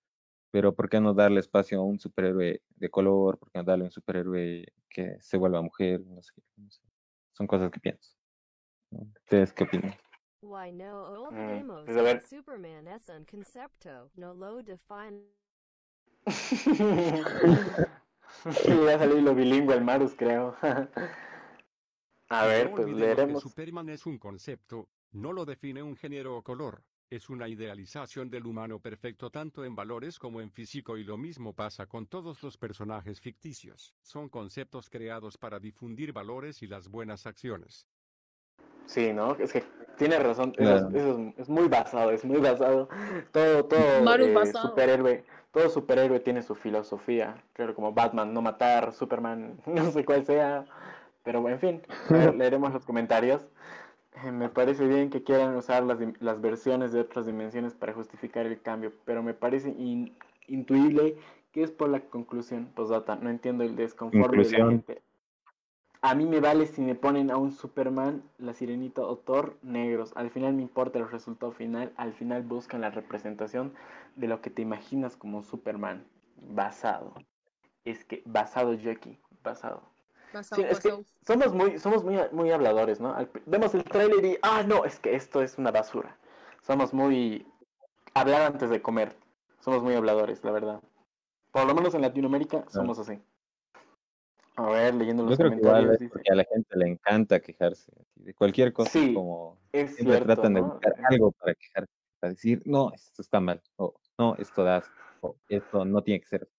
Speaker 1: pero ¿por qué no darle espacio a un superhéroe de color? ¿Por qué no darle un superhéroe que se vuelva mujer? No sé, no sé. Son cosas que pienso. ¿Ustedes qué opinan?
Speaker 5: Why no
Speaker 3: Mm,
Speaker 5: olvidemos
Speaker 3: pues
Speaker 5: que Superman es un concepto, no lo define.
Speaker 3: Va a salir lo bilingüe el Marus, creo. a ver,
Speaker 4: No
Speaker 3: pues leeremos.
Speaker 4: Que Superman es un concepto, no lo define un género o color. Es una idealización del humano perfecto tanto en valores como en físico y lo mismo pasa con todos los personajes ficticios. Son conceptos creados para difundir valores y las buenas acciones.
Speaker 3: Sí, ¿no? Es que tiene razón. Eso,
Speaker 1: Claro.
Speaker 3: es, eso es- es muy basado, es muy basado. Todo, todo
Speaker 2: Maru
Speaker 3: eh,
Speaker 2: basado.
Speaker 3: superhéroe, todo superhéroe tiene su filosofía. Claro, como Batman, no matar, Superman, no sé cuál sea. Pero en fin, leeremos los comentarios. Eh, Me parece bien que quieran usar las, dim- las versiones de otras dimensiones para justificar el cambio, pero me parece in- intuible que es por la conclusión. Postdata, no entiendo el desconforme de la
Speaker 1: Conclusión.
Speaker 3: gente. A mí me vale si me ponen a un Superman, la Sirenita o Thor negros. Al final me importa el resultado final. Al final buscan la representación de lo que te imaginas como Superman. Basado. Es que basado aquí. Basado.
Speaker 2: Basado,
Speaker 3: Sí, es que somos muy, somos muy, muy habladores, ¿no? Al- vemos el trailer y, ah, no, es que esto es una basura. Somos muy... Hablar antes de comer. Somos muy habladores, la verdad. Por lo menos en Latinoamérica somos así. A ver, leyendo los
Speaker 1: Yo creo que
Speaker 3: comentarios.
Speaker 1: igual es
Speaker 3: dice,
Speaker 1: porque a la gente le encanta quejarse de cualquier cosa,
Speaker 3: Sí,
Speaker 1: como
Speaker 3: es
Speaker 1: siempre
Speaker 3: cierto,
Speaker 1: tratan de buscar algo para quejarse, para decir, no, esto está mal, o no, esto da, asco", o esto no tiene que ser.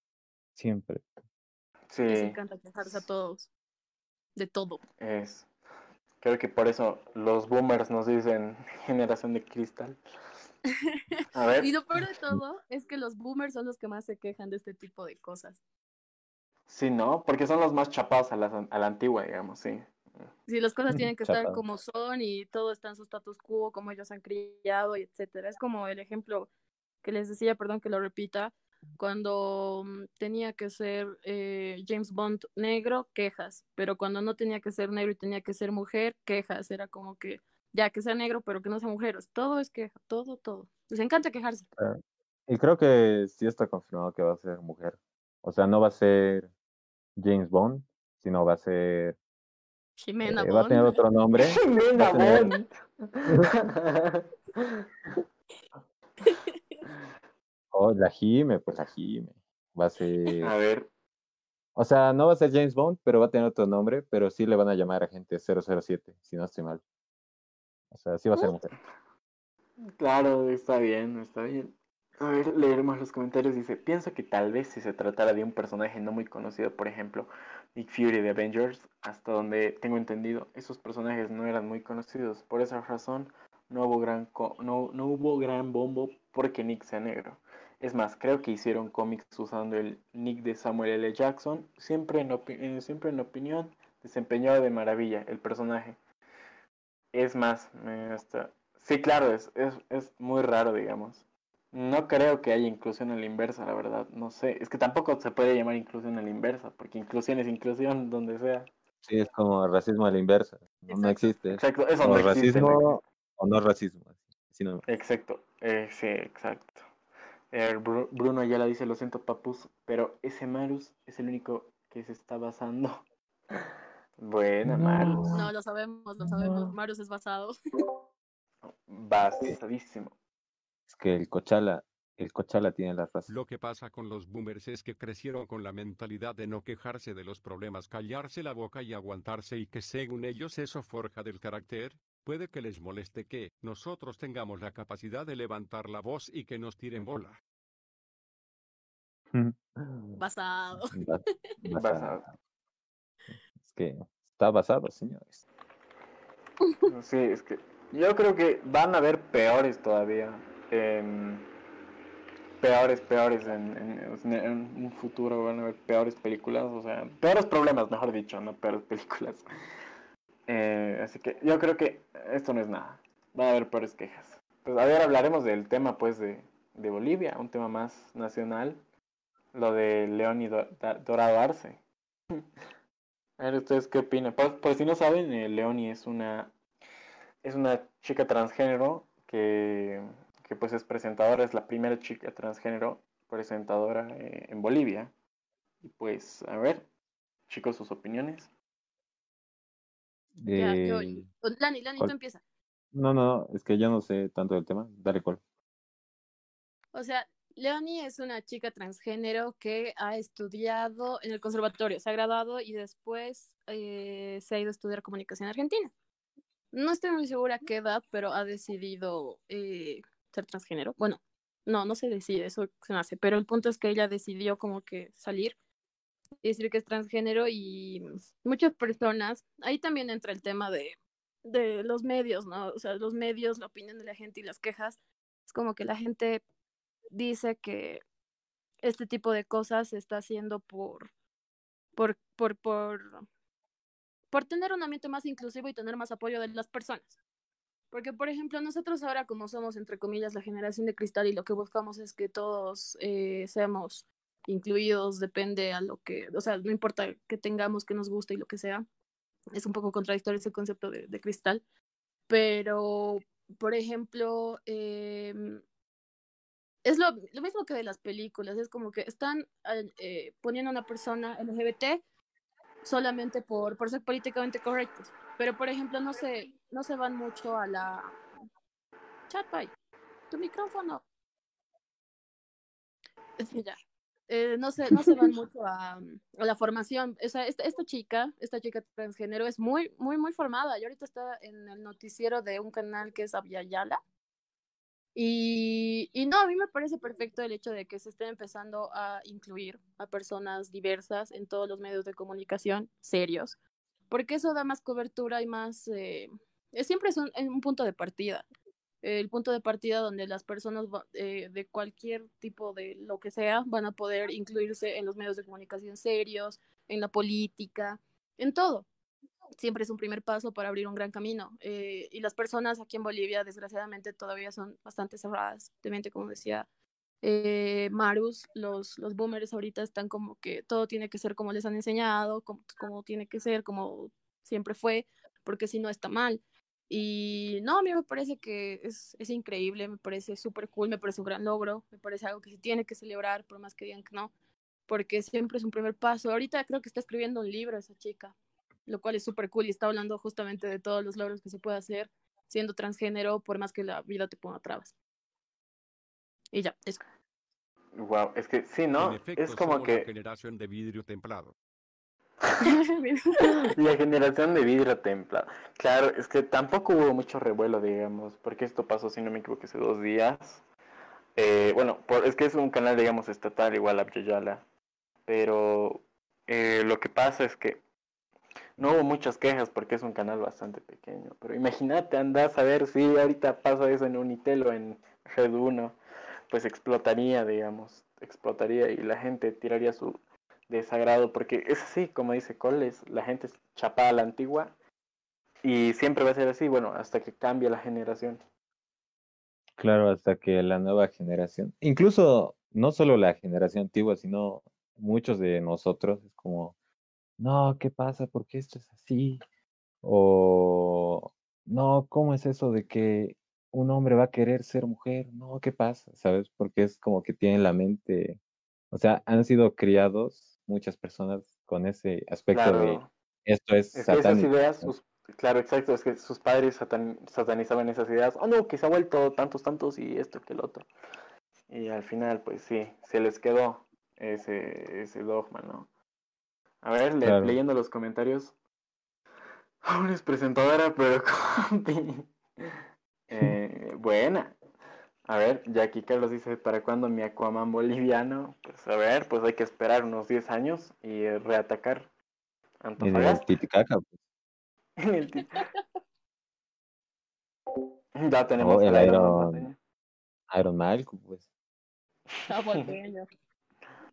Speaker 1: Siempre.
Speaker 3: Sí,
Speaker 2: Les encanta quejarse a todos. De todo.
Speaker 3: es. Creo que por eso los boomers nos dicen generación de cristal. A ver,
Speaker 2: Y lo peor de todo es que los boomers son los que más se quejan de este tipo de cosas.
Speaker 3: Sí, ¿no? Porque son los más chapados a la, a la antigua, digamos, sí.
Speaker 2: Si las cosas tienen que estar como son y todo está en su status quo, como ellos han criado, y etcétera. Es como el ejemplo que les decía, perdón que lo repita, cuando mm, tenía que ser eh, James Bond negro, quejas, pero cuando no tenía que ser negro y tenía que ser mujer, quejas. Era como que ya que sea negro, pero que no sea mujer. Todo es queja, todo, todo. Les encanta quejarse.
Speaker 1: Y creo que sí está confirmado que va a ser mujer. O sea, no va a ser James Bond, sino va a ser,
Speaker 2: Jimena
Speaker 1: eh, va a tener
Speaker 2: Bond.
Speaker 1: otro nombre.
Speaker 3: Jimena
Speaker 1: a tener-
Speaker 3: Bond.
Speaker 1: O la Jime, pues la Jime. Va a ser,
Speaker 3: A ver,
Speaker 1: o sea, no va a ser James Bond, pero va a tener otro nombre, pero sí le van a llamar agente 007, si no estoy mal. O sea, sí va a ser mujer.
Speaker 3: claro, está bien, está bien. A ver, leeremos los comentarios. Dice, pienso que tal vez si se tratara de un personaje no muy conocido, por ejemplo, Nick Fury de Avengers, hasta donde tengo entendido, esos personajes no eran muy conocidos. Por esa razón, no hubo gran, no, no hubo gran bombo porque Nick sea negro. Es más, creo que hicieron cómics usando el nick de Samuel L. Jackson. Siempre en, opi- eh, siempre en opinión, desempeñó de maravilla el personaje. Es más, hasta- sí, claro, es, es, es muy raro, digamos. No creo que haya inclusión a la inversa, la verdad. No sé. Es que tampoco se puede llamar inclusión a la inversa, porque inclusión es inclusión donde sea.
Speaker 1: Sí, es como racismo a la inversa. No, existe.
Speaker 3: Exacto, eso
Speaker 1: O
Speaker 3: no existe.
Speaker 1: racismo o no racismo. así no-
Speaker 3: Exacto, eh, sí, exacto. Eh, Bru- Bruno ya la dice, lo siento papus, pero ese Marus es el único que se está basando. Buena, Marus.
Speaker 2: No, lo sabemos, lo sabemos. Marius es basado.
Speaker 3: Basadísimo.
Speaker 1: Es que el Cochala, el Cochala tiene la razón.
Speaker 4: Lo que pasa con los boomers es que crecieron con la mentalidad de no quejarse de los problemas, callarse la boca y aguantarse y que según ellos eso forja del carácter. Puede que les moleste que nosotros tengamos la capacidad de levantar la voz y que nos tiren bola.
Speaker 2: Basado.
Speaker 1: Ba-
Speaker 3: Basado.
Speaker 1: Es que está basado, señores.
Speaker 3: Sí, es que yo creo que van a haber peores todavía. Em, peores, peores en, un futuro van a haber peores películas, o sea, peores problemas, mejor dicho, no peores películas. Eh, así que yo creo que esto no es nada. Va a haber peores quejas. Pues a ver, hablaremos del tema pues de, de Bolivia, un tema más nacional, lo de León y Dorado Arce. A ver, ¿ustedes qué opinan? Por, por si no saben, eh, Leoni es una es una chica transgénero que, que pues es presentadora, es la primera chica transgénero presentadora eh, en Bolivia. Y pues, a ver, chicos, sus opiniones.
Speaker 2: Ya, yo-
Speaker 1: Eh,
Speaker 2: Lani, Lani, tú empieza.
Speaker 1: no, no, no, es que yo no sé tanto del tema. Dale, Col.
Speaker 2: O sea, Leonie es una chica transgénero que ha estudiado en el conservatorio, se ha graduado y después eh, se ha ido a estudiar comunicación en Argentina. No estoy muy segura a qué edad, pero ha decidido eh, ser transgénero. Bueno, no, no se decide, eso se nace, pero el punto es que ella decidió como que salir y decir que es transgénero y muchas personas, ahí también entra el tema de, de los medios, ¿no? O sea, los medios, la opinión de la gente y las quejas. Es como que la gente dice que este tipo de cosas se está haciendo por, por, por, por, por tener un ambiente más inclusivo y tener más apoyo de las personas. Porque, por ejemplo, nosotros ahora como somos, entre comillas, la generación de cristal y lo que buscamos es que todos eh, seamos incluidos, depende a lo que, o sea, no importa que tengamos, que nos guste y lo que sea. Es un poco contradictorio ese concepto de, de cristal. Pero, por ejemplo, em, es lo, lo mismo que de las películas, es como que están eh, poniendo a una persona LGBT solamente por, por ser políticamente correctos. Pero, por ejemplo, no se, no se van mucho a la... Chatpay, tu micrófono. Ya. Eh, no, se, no se van mucho a, a la formación. O sea, esta, esta chica, esta chica transgénero es muy, muy, muy formada. Y ahorita está en el noticiero de un canal que es Aviala. Y, y no, a mí me parece perfecto el hecho de que se esté empezando a incluir a personas diversas en todos los medios de comunicación serios, porque eso da más cobertura y más... Eh, siempre es un, es un, punto de partida, el punto de partida donde las personas eh, de cualquier tipo de lo que sea van a poder incluirse en los medios de comunicación serios, en la política, en todo siempre es un primer paso para abrir un gran camino. Eh, y las personas aquí en Bolivia, desgraciadamente, todavía son bastante cerradas. Obviamente, como decía eh, Marus, los, los boomers ahorita están como que todo tiene que ser como les han enseñado, como, como tiene que ser, como siempre fue, porque si no está mal. Y no, a mí me parece que es, es increíble, me parece súper cool, me parece un gran logro, me parece algo que se tiene que celebrar, por más que digan que no, porque siempre es un primer paso. Ahorita creo que está escribiendo un libro esa chica, lo cual es súper cool y está hablando justamente de todos los logros que se puede hacer siendo transgénero, por más que la vida te ponga trabas. Y ya, eso.
Speaker 3: Wow, es que sí, ¿no?
Speaker 4: efecto,
Speaker 3: es como que...
Speaker 4: La generación de vidrio templado.
Speaker 3: la generación de vidrio templado. Claro, es que tampoco hubo mucho revuelo, digamos, porque esto pasó, si no me equivoco, hace dos días. Eh, bueno, por, es que es un canal, digamos, estatal, igual a Abyoyala. Pero eh, lo que pasa es que no hubo muchas quejas porque es un canal bastante pequeño. Pero imagínate, andás a ver si ahorita pasa eso en Unitel o en Red 1, pues explotaría, digamos, explotaría y la gente tiraría su desagrado porque es así, como dice Coles, la gente es chapada a la antigua y siempre va a ser así, bueno, hasta que cambie la generación.
Speaker 1: Claro, hasta que la nueva generación, incluso no solo la generación antigua, sino muchos de nosotros, es como, no, ¿qué pasa? ¿Por qué esto es así? O, no, ¿cómo es eso de que un hombre va a querer ser mujer? No, ¿qué pasa? ¿Sabes? Porque es como que tienen la mente, o sea, han sido criados muchas personas con ese aspecto
Speaker 3: claro.
Speaker 1: de esto es,
Speaker 3: es que esas ideas, sus, claro, exacto, es que sus padres satan, satanizaban esas ideas, oh no, que se ha vuelto tantos, tantos y esto que el otro. Y al final, pues sí, se les quedó ese, ese dogma, ¿no? A ver, le, claro. leyendo los comentarios. Aún es presentadora, pero eh, buena. A ver, Jackie Carlos dice, ¿para cuándo mi Aquaman boliviano? Pues a ver, pues hay que esperar unos 10 años y reatacar
Speaker 1: Antofagasta. En el Titicaca.
Speaker 3: Pues. Ya tenemos
Speaker 1: Oh, el Iron-
Speaker 3: Mateño.
Speaker 1: Iron Malcolm, pues.
Speaker 2: Chabualteño.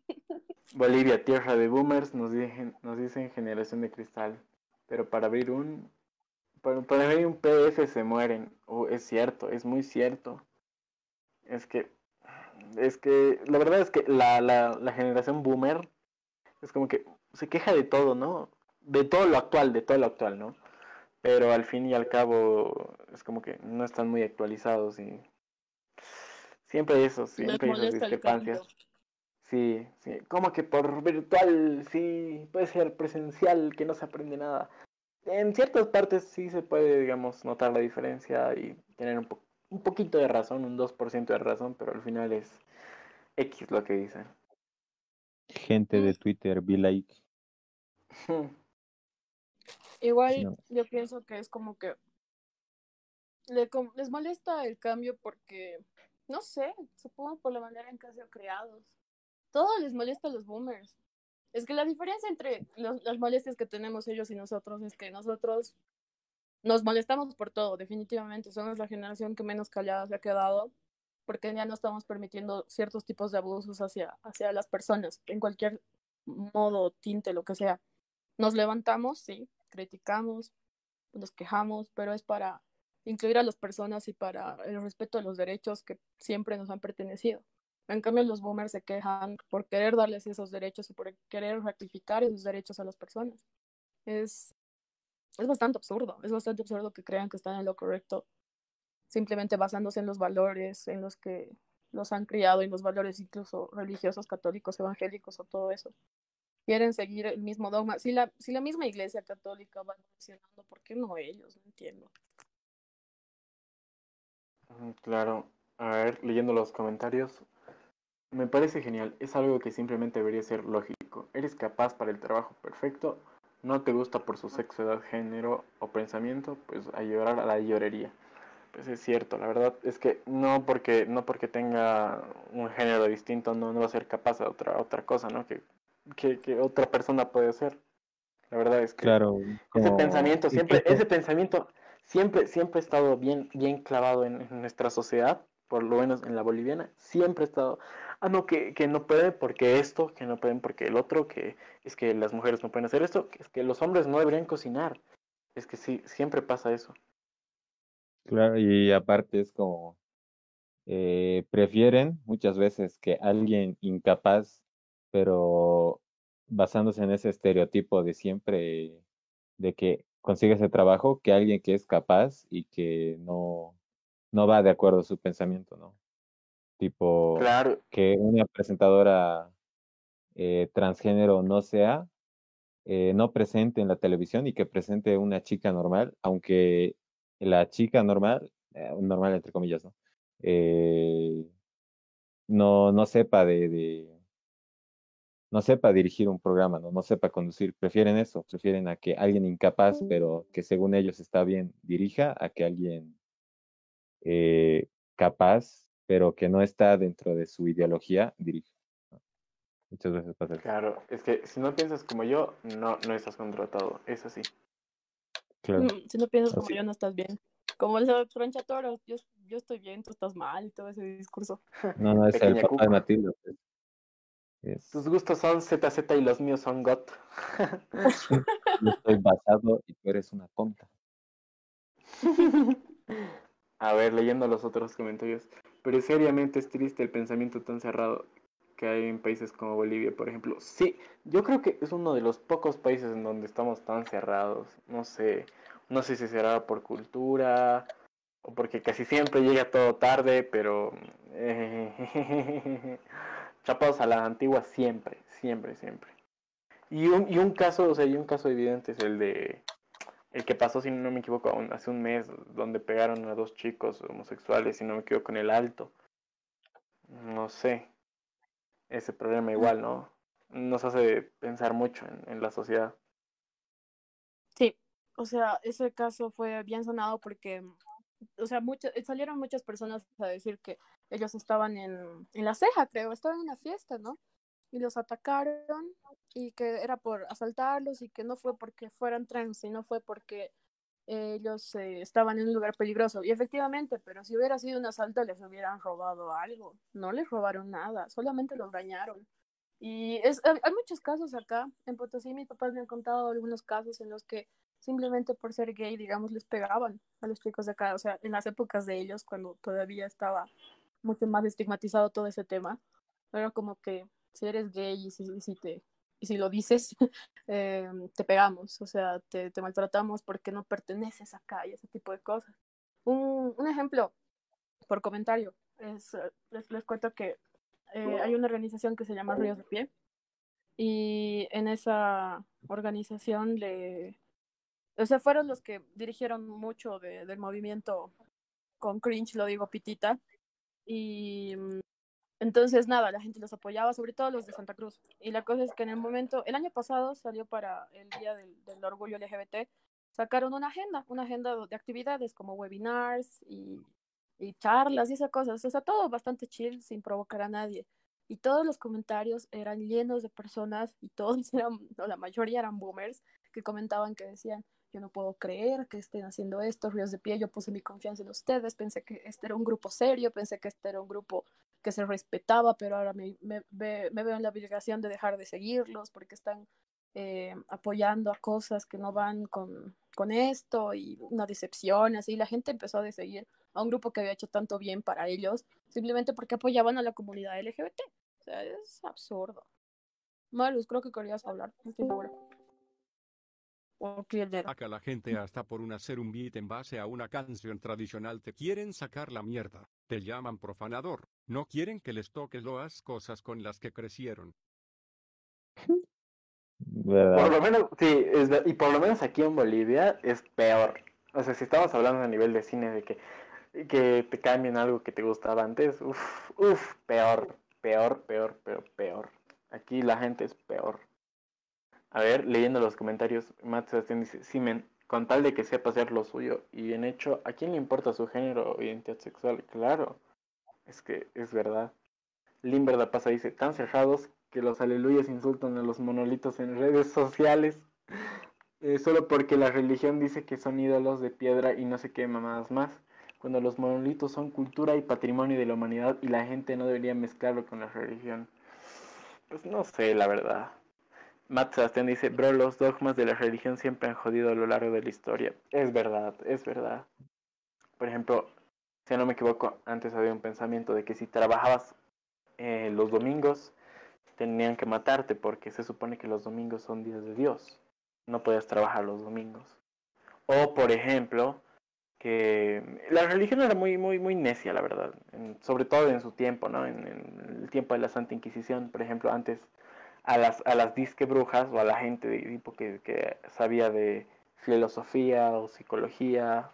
Speaker 3: Bolivia, tierra de boomers, nos dicen, nos dicen generación de cristal. Pero para abrir un para, para abrir un PDF se mueren. Oh, es cierto, es muy cierto. Es que es que la verdad es que la, la, la generación boomer es como que se queja de todo, ¿no? De todo lo actual, de todo lo actual, ¿no? Pero al fin y al cabo es como que no están muy actualizados y siempre hay eso, siempre hay esas discrepancias. Sí, sí. Como que por virtual, sí, puede ser presencial, que no se aprende nada. En ciertas partes sí se puede, digamos, notar la diferencia y tener un, po- un poquito de razón, un 2% de razón, pero al final es X lo que dicen.
Speaker 1: Gente de Twitter, be like.
Speaker 2: Igual
Speaker 1: No.
Speaker 2: yo pienso que es como que le les molesta el cambio porque, no sé, supongo por la manera en que han sido creados. Todo les molesta a los boomers. Es que la diferencia entre los- las molestias que tenemos ellos y nosotros es que nosotros nos molestamos por todo, definitivamente. Somos la generación que menos callada se ha quedado porque ya no estamos permitiendo ciertos tipos de abusos hacia, hacia las personas, en cualquier modo, tinte, lo que sea. Nos levantamos, sí, criticamos, nos quejamos, pero es para incluir a las personas y para el respeto de los derechos que siempre nos han pertenecido. En cambio, los boomers se quejan por querer darles esos derechos y por querer ratificar esos derechos a las personas. Es, es bastante absurdo, es bastante absurdo que crean que están en lo correcto simplemente basándose en los valores en los que los han criado, en los valores incluso religiosos, católicos, evangélicos o todo eso quieren seguir el mismo dogma. Si la, si la misma iglesia católica va evolucionando, ¿por qué no ellos? No entiendo.
Speaker 3: Mm, Claro, a ver, leyendo los comentarios, me parece genial, es algo que simplemente debería ser lógico. Eres capaz para el trabajo perfecto, no te gusta por su sexo, edad, género o pensamiento, pues a llorar a la llorería. Pues es cierto, la verdad es que no porque no porque tenga un género distinto no, no va a ser capaz de otra otra cosa, ¿no? Que, que, que otra persona puede hacer. La verdad es que
Speaker 1: Claro.
Speaker 3: ese pensamiento siempre, ese pensamiento siempre, siempre ha estado bien, bien clavado en, en nuestra sociedad, por lo menos en la boliviana, siempre ha estado, ah no, que, que no pueden porque esto, que no pueden porque el otro, que es que las mujeres no pueden hacer esto, que es que los hombres no deberían cocinar. Es que sí, siempre pasa eso.
Speaker 1: Claro, y aparte es como eh, prefieren muchas veces que alguien incapaz, pero basándose en ese estereotipo de siempre de que consigue ese trabajo, que alguien que es capaz y que no, no va de acuerdo a su pensamiento, ¿no? Tipo,
Speaker 3: Claro,
Speaker 1: que una presentadora eh, transgénero no sea, eh, no presente en la televisión y que presente una chica normal, aunque la chica normal, eh, normal entre comillas, ¿no? No, no sepa de, de- no sepa dirigir un programa, ¿no? No sepa conducir, prefieren eso, prefieren a que alguien incapaz, pero que según ellos está bien, dirija, a que alguien capaz, pero que no está dentro de su ideología, dirija. ¿no? Muchas veces pasa eso.
Speaker 3: claro, es que si no piensas como yo, no, no estás contratado, es así.
Speaker 1: Claro.
Speaker 2: Mm, Si no piensas como yo, no estás bien. Como el de Tronchatoro, yo, yo estoy bien, tú estás mal y todo ese discurso.
Speaker 1: No, no, es el papá de
Speaker 3: cuca.
Speaker 1: Matilde. pues. Es-
Speaker 3: Tus gustos son ZZ y los míos son GOT.
Speaker 1: yo estoy basado y tú eres una tonta.
Speaker 3: A ver, leyendo los otros comentarios. Pero seriamente es triste el pensamiento tan cerrado que hay en países como Bolivia, por ejemplo. Sí, yo creo que es uno de los pocos países en donde estamos tan cerrados. No sé, no sé si será por cultura o porque casi siempre llega todo tarde, pero chapados a la antigua siempre, siempre, siempre. Y un, y un caso, o sea, y un caso evidente es el de el que pasó, si no me equivoco, hace un mes, donde pegaron a dos chicos homosexuales, si no me equivoco, en el alto. No sé. Ese problema igual, ¿no? Nos hace pensar mucho en, en la sociedad.
Speaker 2: Sí, o sea, ese caso fue bien sonado porque, o sea, muchas, salieron muchas personas a decir que ellos estaban en, en la ceja, creo, estaban en una fiesta, ¿no? Y los atacaron y que era por asaltarlos y que no fue porque fueran trans, sino fue porque ellos eh, estaban en un lugar peligroso. Y efectivamente, pero si hubiera sido un asalto, les hubieran robado algo. No les robaron nada, solamente los dañaron. Y es, hay muchos casos acá. En Potosí, mis papás me han contado algunos casos en los que simplemente por ser gay, digamos, les pegaban a los chicos de acá. O sea, en las épocas de ellos, cuando todavía estaba mucho más estigmatizado todo ese tema, era como que si eres gay y si, si te y si lo dices, eh, te pegamos, o sea, te, te, maltratamos porque no perteneces acá y ese tipo de cosas. Un, un ejemplo, por comentario, es, les, les cuento que eh, hay una organización que se llama Ríos de Pie y en esa organización le... O sea, fueron los que dirigieron mucho de, del movimiento con cringe, lo digo pitita, y mm, entonces, nada, la gente los apoyaba, sobre todo los de Santa Cruz. Y la cosa es que en el momento, el año pasado salió para el Día del, Orgullo LGBT, sacaron una agenda, una agenda de actividades como webinars y, charlas y esas cosas. O sea, todo bastante chill, sin provocar a nadie. Y todos los comentarios eran llenos de personas y todos eran, o la mayoría eran boomers, que comentaban que decían, yo no puedo creer que estén haciendo esto, ríos de pie, yo puse mi confianza en ustedes, pensé que este era un grupo serio, pensé que este era un grupo que se respetaba, pero ahora me, me, me, veo en la obligación de dejar de seguirlos porque están eh, apoyando a cosas que no van con, con esto y una decepción, así la gente empezó a seguir a un grupo que había hecho tanto bien para ellos, simplemente porque apoyaban a la comunidad LGBT. O sea, es absurdo. Marius, creo que querías hablar, estoy.
Speaker 4: Acá la gente hasta por un hacer un beat en base a una canción tradicional te quieren sacar la mierda, te llaman profanador, no quieren que les toques las cosas con las que crecieron.
Speaker 3: Por lo menos, sí, es, y por lo menos aquí en Bolivia es peor. O sea, si estamos hablando a nivel de cine de que, que te cambien algo que te gustaba antes, uff, uff, peor, peor, peor, peor, peor. Aquí la gente es peor. A ver, leyendo los comentarios, Matt Sebastián dice, Simen, con tal de que sepa hacer lo suyo y bien hecho, ¿a quién le importa su género o identidad sexual? Claro, es que es verdad. Limberda pasa dice, tan cerrados que los aleluyas insultan a los monolitos en redes sociales, eh, solo porque la religión dice que son ídolos de piedra y no sé qué mamadas más, cuando los monolitos son cultura y patrimonio de la humanidad y la gente no debería mezclarlo con la religión. Pues no sé, la verdad. Matt Sebastián dice, bro, los dogmas de la religión siempre han jodido a lo largo de la historia. Es verdad, es verdad. Por ejemplo, si no me equivoco, antes había un pensamiento de que si trabajabas eh, los domingos, tenían que matarte porque se supone que los domingos son días de Dios. No puedes trabajar los domingos. O, por ejemplo, que la religión era muy, muy, muy necia, la verdad. sobre todo en su tiempo, ¿no? En, el tiempo de la Santa Inquisición, por ejemplo, antes a las, a las disque brujas o a la gente de tipo que, sabía de filosofía o psicología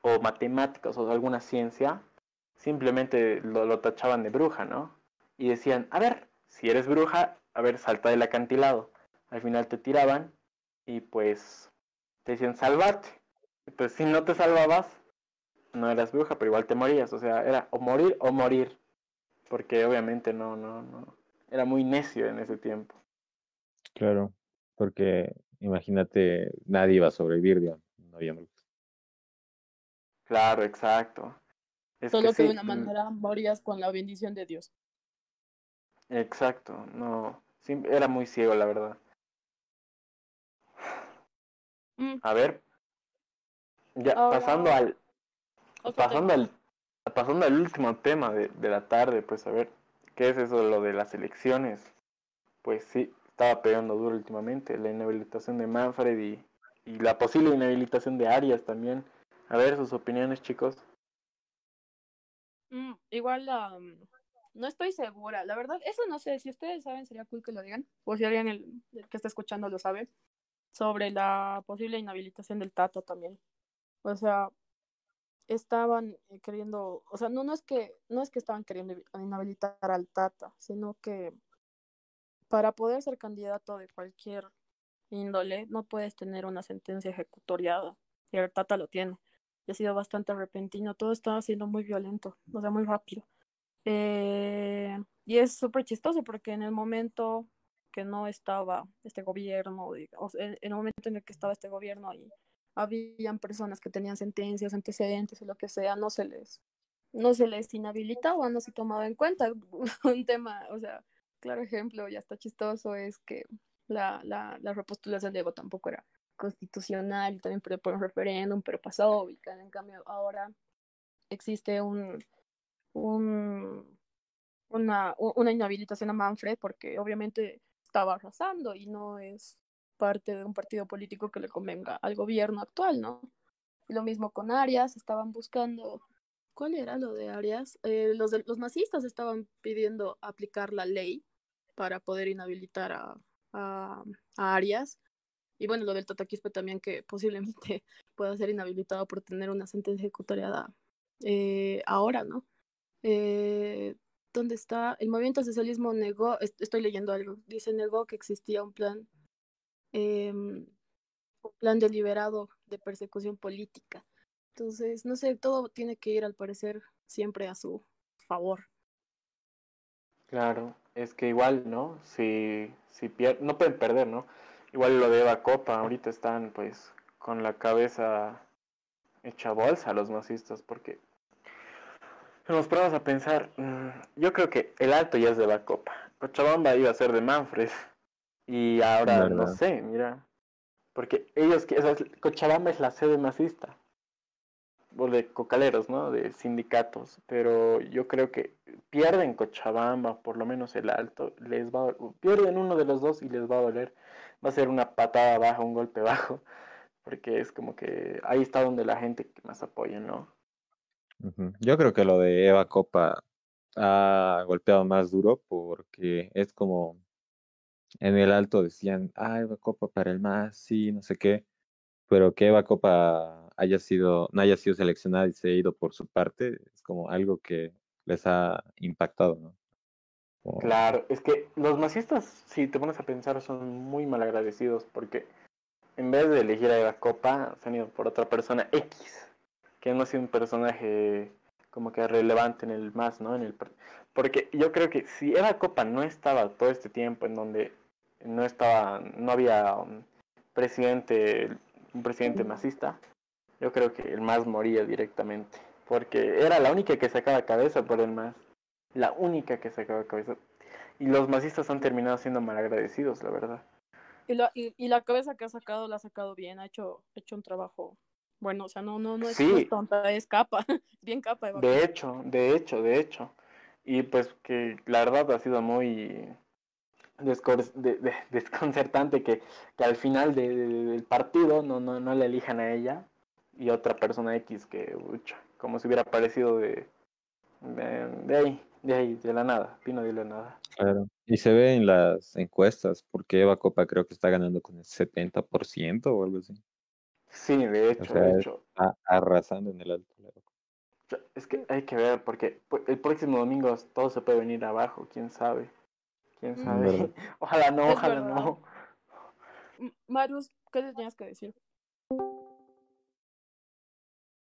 Speaker 3: o matemáticas o de alguna ciencia, simplemente lo, lo, tachaban de bruja, ¿no? Y decían, a ver, si eres bruja, a ver, salta del acantilado. Al final te tiraban y pues te decían, salvarte. Y pues si no te salvabas, no eras bruja, pero igual te morías. O sea, era o morir o morir. Porque obviamente no, no, no, era muy necio en ese tiempo.
Speaker 1: Claro, porque imagínate, nadie iba a sobrevivir, digamos, no había
Speaker 3: Claro, exacto.
Speaker 2: Es Solo que, de una mm. manera morías con la bendición de Dios.
Speaker 3: Exacto, no, era muy ciego, la verdad. Mm. A ver, ya pasando al, pasando al, pasando al último tema de, de la tarde, pues a ver, ¿Qué es eso de lo de las elecciones? Pues sí, estaba pegando duro últimamente. La inhabilitación de Manfred y, la posible inhabilitación de Arias también. A ver sus opiniones, chicos.
Speaker 2: Mm, igual, no estoy segura. La verdad, eso no sé. Si ustedes saben, sería cool que lo digan. O si alguien el que está escuchando lo sabe. Sobre la posible inhabilitación del Tato también. O sea, estaban eh, queriendo, o sea, no, no es que, no es que estaban queriendo inhabilitar al Tata, sino que para poder ser candidato de cualquier índole, no puedes tener una sentencia ejecutoriada. Y el Tata lo tiene. Y ha sido bastante repentino. Todo estaba siendo muy violento, o sea, muy rápido. Eh, y es súper chistoso porque en el momento que no estaba este gobierno, o en el momento en el que estaba este gobierno y habían personas que tenían sentencias, antecedentes o lo que sea, no se les, no se les inhabilitaba, no se tomaba en cuenta. Un tema, o sea, claro ejemplo, ya está chistoso, es que la, la, la repostulación de Evo tampoco era constitucional, también por, por un referéndum, pero pasó, y en cambio ahora existe un, un una, una inhabilitación a Manfred porque obviamente estaba arrasando y no es parte de un partido político que le convenga al gobierno actual, ¿no? Lo mismo con Arias, estaban buscando, ¿cuál era lo de Arias? Eh, los, de, los masistas estaban pidiendo aplicar la ley para poder inhabilitar a, a, Arias. Y bueno, lo del Totaquispe también, que posiblemente pueda ser inhabilitado por tener una sentencia ejecutoriada eh, ahora, ¿no? Eh, ¿Dónde está? El movimiento socialismo negó, estoy leyendo algo, dice, negó que existía un plan eh, un plan deliberado de persecución política. Entonces, no sé, todo tiene que ir al parecer siempre a su favor.
Speaker 3: Claro, es que igual, ¿no? Si, si no pueden perder, ¿no? Igual lo de Eva Copa, ahorita están pues con la cabeza hecha bolsa los masistas, porque nos ponemos a pensar, mm, yo creo que el alto ya es de Eva Copa, Cochabamba iba a ser de Manfred, y ahora no sé, mira. Porque ellos, Cochabamba es la sede masista. O de cocaleros, ¿no? De sindicatos. Pero yo creo que pierden Cochabamba, por lo menos el alto. les va Pierden uno de los dos y les va a doler. Va a ser una patada baja, un golpe bajo. Porque es como que ahí está donde la gente más apoya, ¿no?
Speaker 1: Yo creo que lo de Eva Copa ha golpeado más duro porque es como en el alto decían, ah, Eva Copa para el más, sí, no sé qué, pero que Eva Copa haya sido, no haya sido seleccionada y se haya ido por su parte, es como algo que les ha impactado, ¿no?
Speaker 3: Claro, es que los masistas, si te pones a pensar, son muy mal agradecidos porque en vez de elegir a Eva Copa, se han ido por otra persona X, que no ha sido un personaje como que relevante en el más, ¿no? En el porque yo creo que si Eva Copa no estaba todo este tiempo en donde no estaba, no había un presidente, un presidente masista, yo creo que el MAS moría directamente, porque era la única que sacaba cabeza por el MAS, la única que sacaba cabeza. Y los masistas han terminado siendo malagradecidos, la verdad.
Speaker 2: Y la, y, la cabeza que ha sacado la ha sacado bien, ha hecho, hecho un trabajo bueno, o sea, no, no, no es, sí. tonta, es capa, bien capa.
Speaker 3: De hecho, de hecho, de hecho. Y pues que la verdad ha sido muy desconcertante que, que al final del partido no, no, no le elijan a ella y otra persona X que, como si hubiera aparecido de, de, ahí, de ahí, de la nada, vino de la nada.
Speaker 1: Claro, y se ve en las encuestas, porque Eva Copa creo que está ganando con el 70% o algo así.
Speaker 3: Sí, de hecho, de hecho.
Speaker 1: arrasando en el alto.
Speaker 3: Es que hay que ver, porque el próximo domingo todo se puede venir abajo, quién sabe. ¿Quién sabe? Ojalá no, ojalá no.
Speaker 2: Marius, ¿qué le tenías que decir?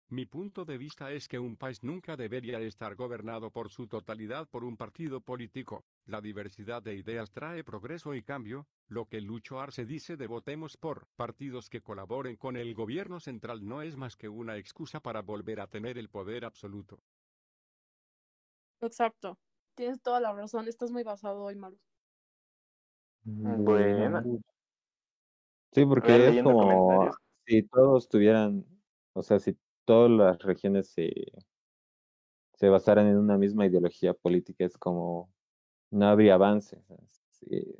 Speaker 4: Mi punto de vista es que un país nunca debería estar gobernado por su totalidad por un partido político. La diversidad de ideas trae progreso y cambio. Lo que Lucho Arce dice de votemos por partidos que colaboren con el gobierno central no es más que una excusa para volver a tener el poder absoluto.
Speaker 2: Exacto. Tienes toda la razón, estás muy basado hoy, Maru.
Speaker 3: Bueno.
Speaker 1: Sí, porque es como si todos tuvieran, o sea, si todas las regiones se, se basaran en una misma ideología política, es como no habría avance.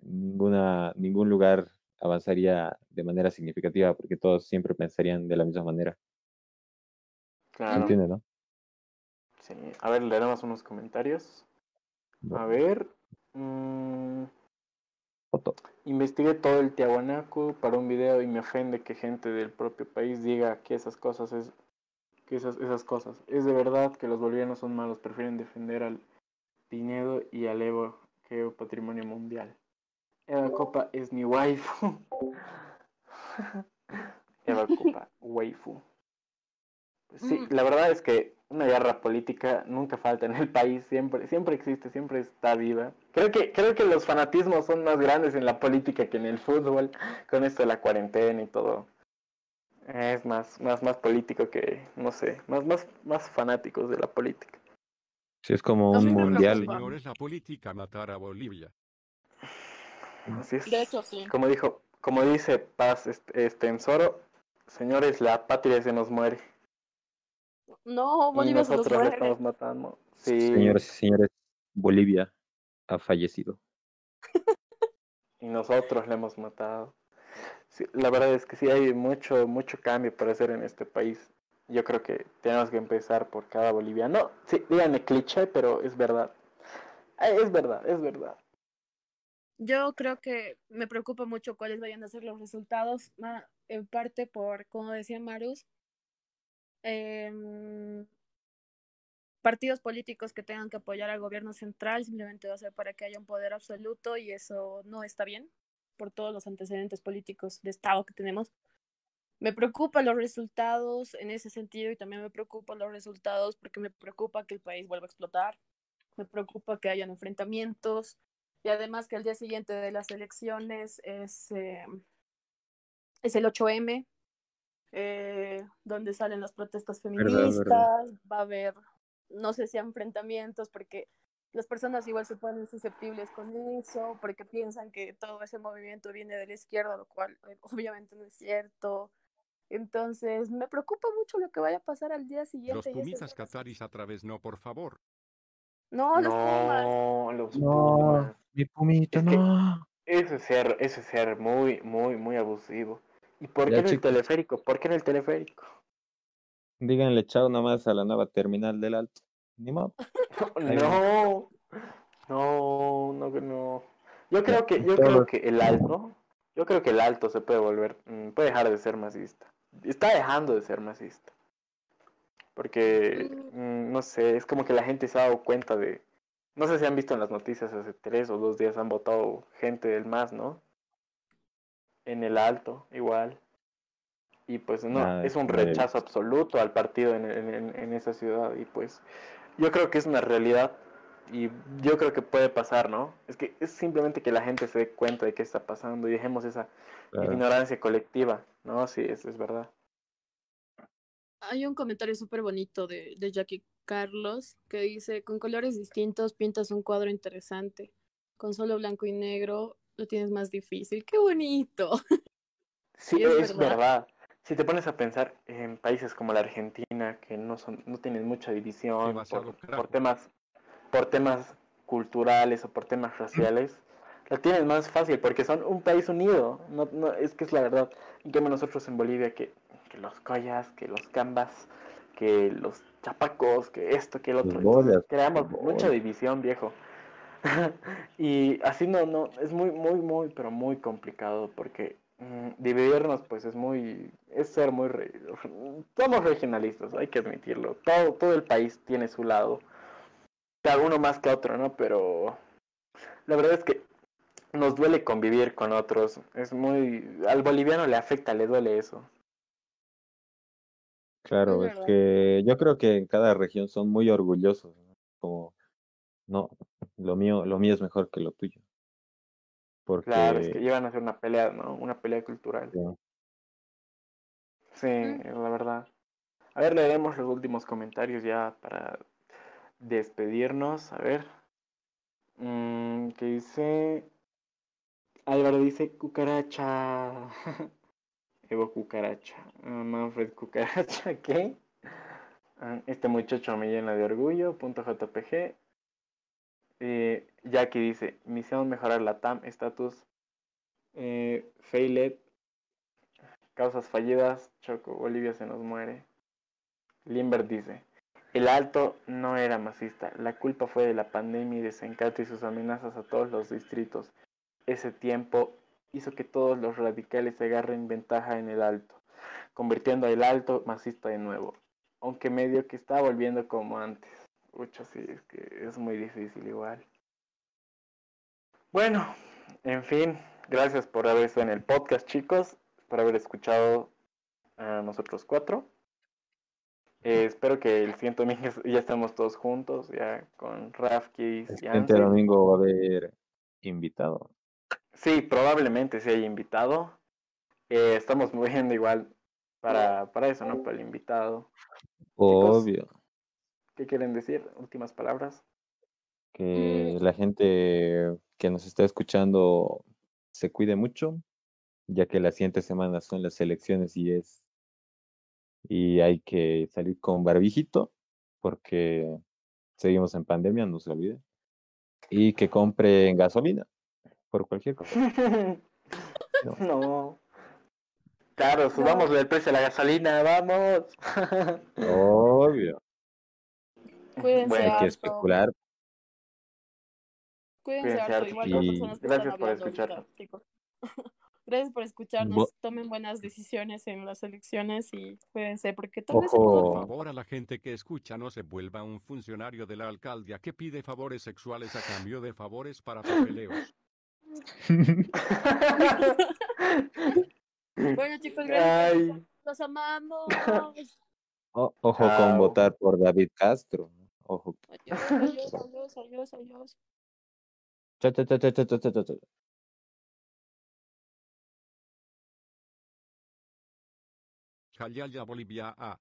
Speaker 1: ninguna, ningún lugar avanzaría de manera significativa porque todos siempre pensarían de la misma manera.
Speaker 3: Claro.
Speaker 1: ¿Entiendes, no?
Speaker 3: Sí. A ver, le damos unos comentarios. A ver. Mmm, investigué todo el Tiahuanaco para un video y me ofende que gente del propio país diga que esas cosas es que esas, esas cosas. Es de verdad que los bolivianos son malos, prefieren defender al Pinedo y al Evo que patrimonio mundial. Eva Copa es mi waifu. Eva Copa, waifu. Sí, mm. la verdad es que una guerra política nunca falta en el país, siempre, siempre existe, siempre está viva. Creo que, creo que los fanatismos son más grandes en la política que en el fútbol, con esto de la cuarentena y todo. Es más, más, más político que, no sé, más, más, más fanáticos de la política.
Speaker 1: Sí, es como un mundial.
Speaker 4: la política matará a Bolivia.
Speaker 3: Así es.
Speaker 2: De hecho, sí.
Speaker 3: Como dijo, como dice Paz este, este, en Soro, señores, la patria se nos muere.
Speaker 2: No,
Speaker 3: Y
Speaker 2: Bolivia se nos
Speaker 3: nosotros la
Speaker 2: muere.
Speaker 3: estamos matando. Sí.
Speaker 1: Señores y señores, Bolivia ha fallecido.
Speaker 3: y nosotros le hemos matado. Sí, la verdad es que sí hay mucho, mucho cambio por hacer en este país. Yo creo que tenemos que empezar por cada boliviano. Sí, díganme cliché, pero es verdad. Es verdad, es verdad.
Speaker 2: Yo creo que me preocupa mucho cuáles vayan a ser los resultados, en parte por, como decía Marus, em, partidos políticos que tengan que apoyar al gobierno central simplemente va a ser para que haya un poder absoluto y eso no está bien por todos los antecedentes políticos de Estado que tenemos. Me preocupan los resultados en ese sentido y también me preocupan los resultados porque me preocupa que el país vuelva a explotar, me preocupa que hayan enfrentamientos, y además que el día siguiente de las elecciones es, eh, es el 8M, eh, donde salen las protestas feministas,
Speaker 1: verdad.
Speaker 2: va a haber, no sé si enfrentamientos, porque las personas igual se ponen susceptibles con eso, porque piensan que todo ese movimiento viene de la izquierda, lo cual eh, obviamente no es cierto. Entonces, me preocupa mucho lo que vaya a pasar al día
Speaker 4: Los
Speaker 2: siguiente. ese
Speaker 4: pumitas cataris a través no, por favor.
Speaker 2: No, los Pumas.
Speaker 3: No, los
Speaker 1: No,
Speaker 3: Pumas.
Speaker 1: mi pumita,
Speaker 3: Es
Speaker 1: no.
Speaker 3: Eso es ser, eso es ser muy, muy, muy abusivo. ¿Y por
Speaker 1: Ya,
Speaker 3: qué en el teleférico? ¿Por qué en el teleférico?
Speaker 1: Díganle chao nomás a la nueva terminal del Alto. Ni modo.
Speaker 3: No, no, no, no. Yo creo que, yo creo que el alto, yo creo que el alto se puede volver, mm, puede dejar de ser masista. Está dejando de ser masista. Porque, mm, no sé, es como que la gente se ha dado cuenta de, no sé si han visto en las noticias hace tres o dos días han votado gente del MAS, ¿no? En el alto, igual. Y pues no,
Speaker 1: Ah,
Speaker 3: es un rechazo absoluto al partido en, en, en- en esa ciudad. Y pues yo creo que es una realidad y yo creo que puede pasar, ¿no? Es que es simplemente que la gente se dé cuenta de qué está pasando y dejemos esa
Speaker 1: Claro.
Speaker 3: ignorancia colectiva, ¿no? Sí, eso es verdad.
Speaker 2: Hay un comentario súper bonito de, de Jackie Carlos que dice, con colores distintos pintas un cuadro interesante. Con solo blanco y negro lo tienes más difícil. ¡Qué bonito!
Speaker 3: Sí,
Speaker 2: es
Speaker 3: es,
Speaker 2: verdad.
Speaker 3: verdad. Si te pones a pensar en países como la Argentina, que no son, no tienen mucha división por, temas, por temas culturales o por temas raciales, la tienen más fácil porque son un país unido. No, no, es que es la verdad. En cambio nosotros en Bolivia que, que los collas, que los cambas, que los chapacos, que esto, que el otro.
Speaker 1: Bolas,
Speaker 3: creamos mucha división, viejo. y así no, no, es muy, muy, muy, pero muy complicado porque mm, dividirnos pues es muy, es ser muy, re- somos regionalistas, hay que admitirlo. Todo, todo el país tiene su lado, cada uno más que otro, ¿no? Pero la verdad es que nos duele convivir con otros, es muy, al boliviano le afecta, le duele eso.
Speaker 1: Claro,
Speaker 2: Es
Speaker 1: que yo creo que en cada región son muy orgullosos, ¿no? Como, no, lo mío, lo mío es mejor que lo tuyo. Porque,
Speaker 3: Claro, es que llevan a hacer una pelea, ¿no? Una pelea cultural.
Speaker 1: Sí.
Speaker 3: Sí, es la verdad. A ver, leeremos los últimos comentarios ya para despedirnos. A ver. Mm, ¿Qué dice? Álvaro dice cucaracha. Evo cucaracha. Ah, Manfred cucaracha. ¿Qué? Ah, Este muchacho me llena de orgullo. Punto JPG. Eh, Jackie dice, misión mejorar la TAM, estatus, eh, failed, causas fallidas, Choco, Bolivia se nos muere. Limber dice, el alto no era masista, la culpa fue de la pandemia y desencanto y sus amenazas a todos los distritos. Ese tiempo hizo que todos los radicales se agarren ventaja en el alto, convirtiendo al alto masista de nuevo, aunque medio que está volviendo como antes. Mucho sí, es que es muy difícil igual. Bueno, en fin, gracias por haber estado en el podcast, chicos, por haber escuchado a nosotros cuatro. Eh, espero que el siguiente domingo ya estemos todos juntos, ya con Rafkis
Speaker 1: el
Speaker 3: y
Speaker 1: siguiente
Speaker 3: Ansel.
Speaker 1: domingo va a haber invitado.
Speaker 3: Sí, probablemente se haya invitado. Eh, estamos moviendo igual para, para eso, ¿no? Para el invitado.
Speaker 1: Obvio.
Speaker 3: ¿Qué quieren decir? Últimas palabras.
Speaker 1: Que la gente que nos está escuchando se cuide mucho, ya que la siguiente semana son las elecciones y es y hay que salir con barbijito porque seguimos en pandemia, no se olvide. Y que compren gasolina por cualquier cosa. No.
Speaker 3: No. Claro, subamos el precio de la gasolina, vamos.
Speaker 1: Obvio.
Speaker 2: Cuídense
Speaker 3: Bueno,
Speaker 1: Hay que
Speaker 2: harto.
Speaker 1: especular.
Speaker 2: Cuídense
Speaker 3: Cuídense
Speaker 2: harto.
Speaker 3: harto
Speaker 2: Igual
Speaker 1: y
Speaker 2: personas que
Speaker 3: gracias por
Speaker 2: hablando
Speaker 3: escuchar.
Speaker 2: ahorita, chicos. Gracias por escucharnos.
Speaker 1: Bo-
Speaker 2: Tomen buenas decisiones en las elecciones y cuídense porque se
Speaker 1: Ojo.
Speaker 4: Por
Speaker 2: equivoquen.
Speaker 4: favor, a la gente que escucha no se vuelva un funcionario de la alcaldía que pide favores sexuales a cambio de favores para papeleos.
Speaker 2: Bueno, chicos, gracias. por
Speaker 3: Ay,
Speaker 2: Los amamos.
Speaker 1: O- ojo con
Speaker 3: Chao.
Speaker 1: votar por David Castro. Ojo.
Speaker 2: Adiós, adiós,
Speaker 4: Bolivia A.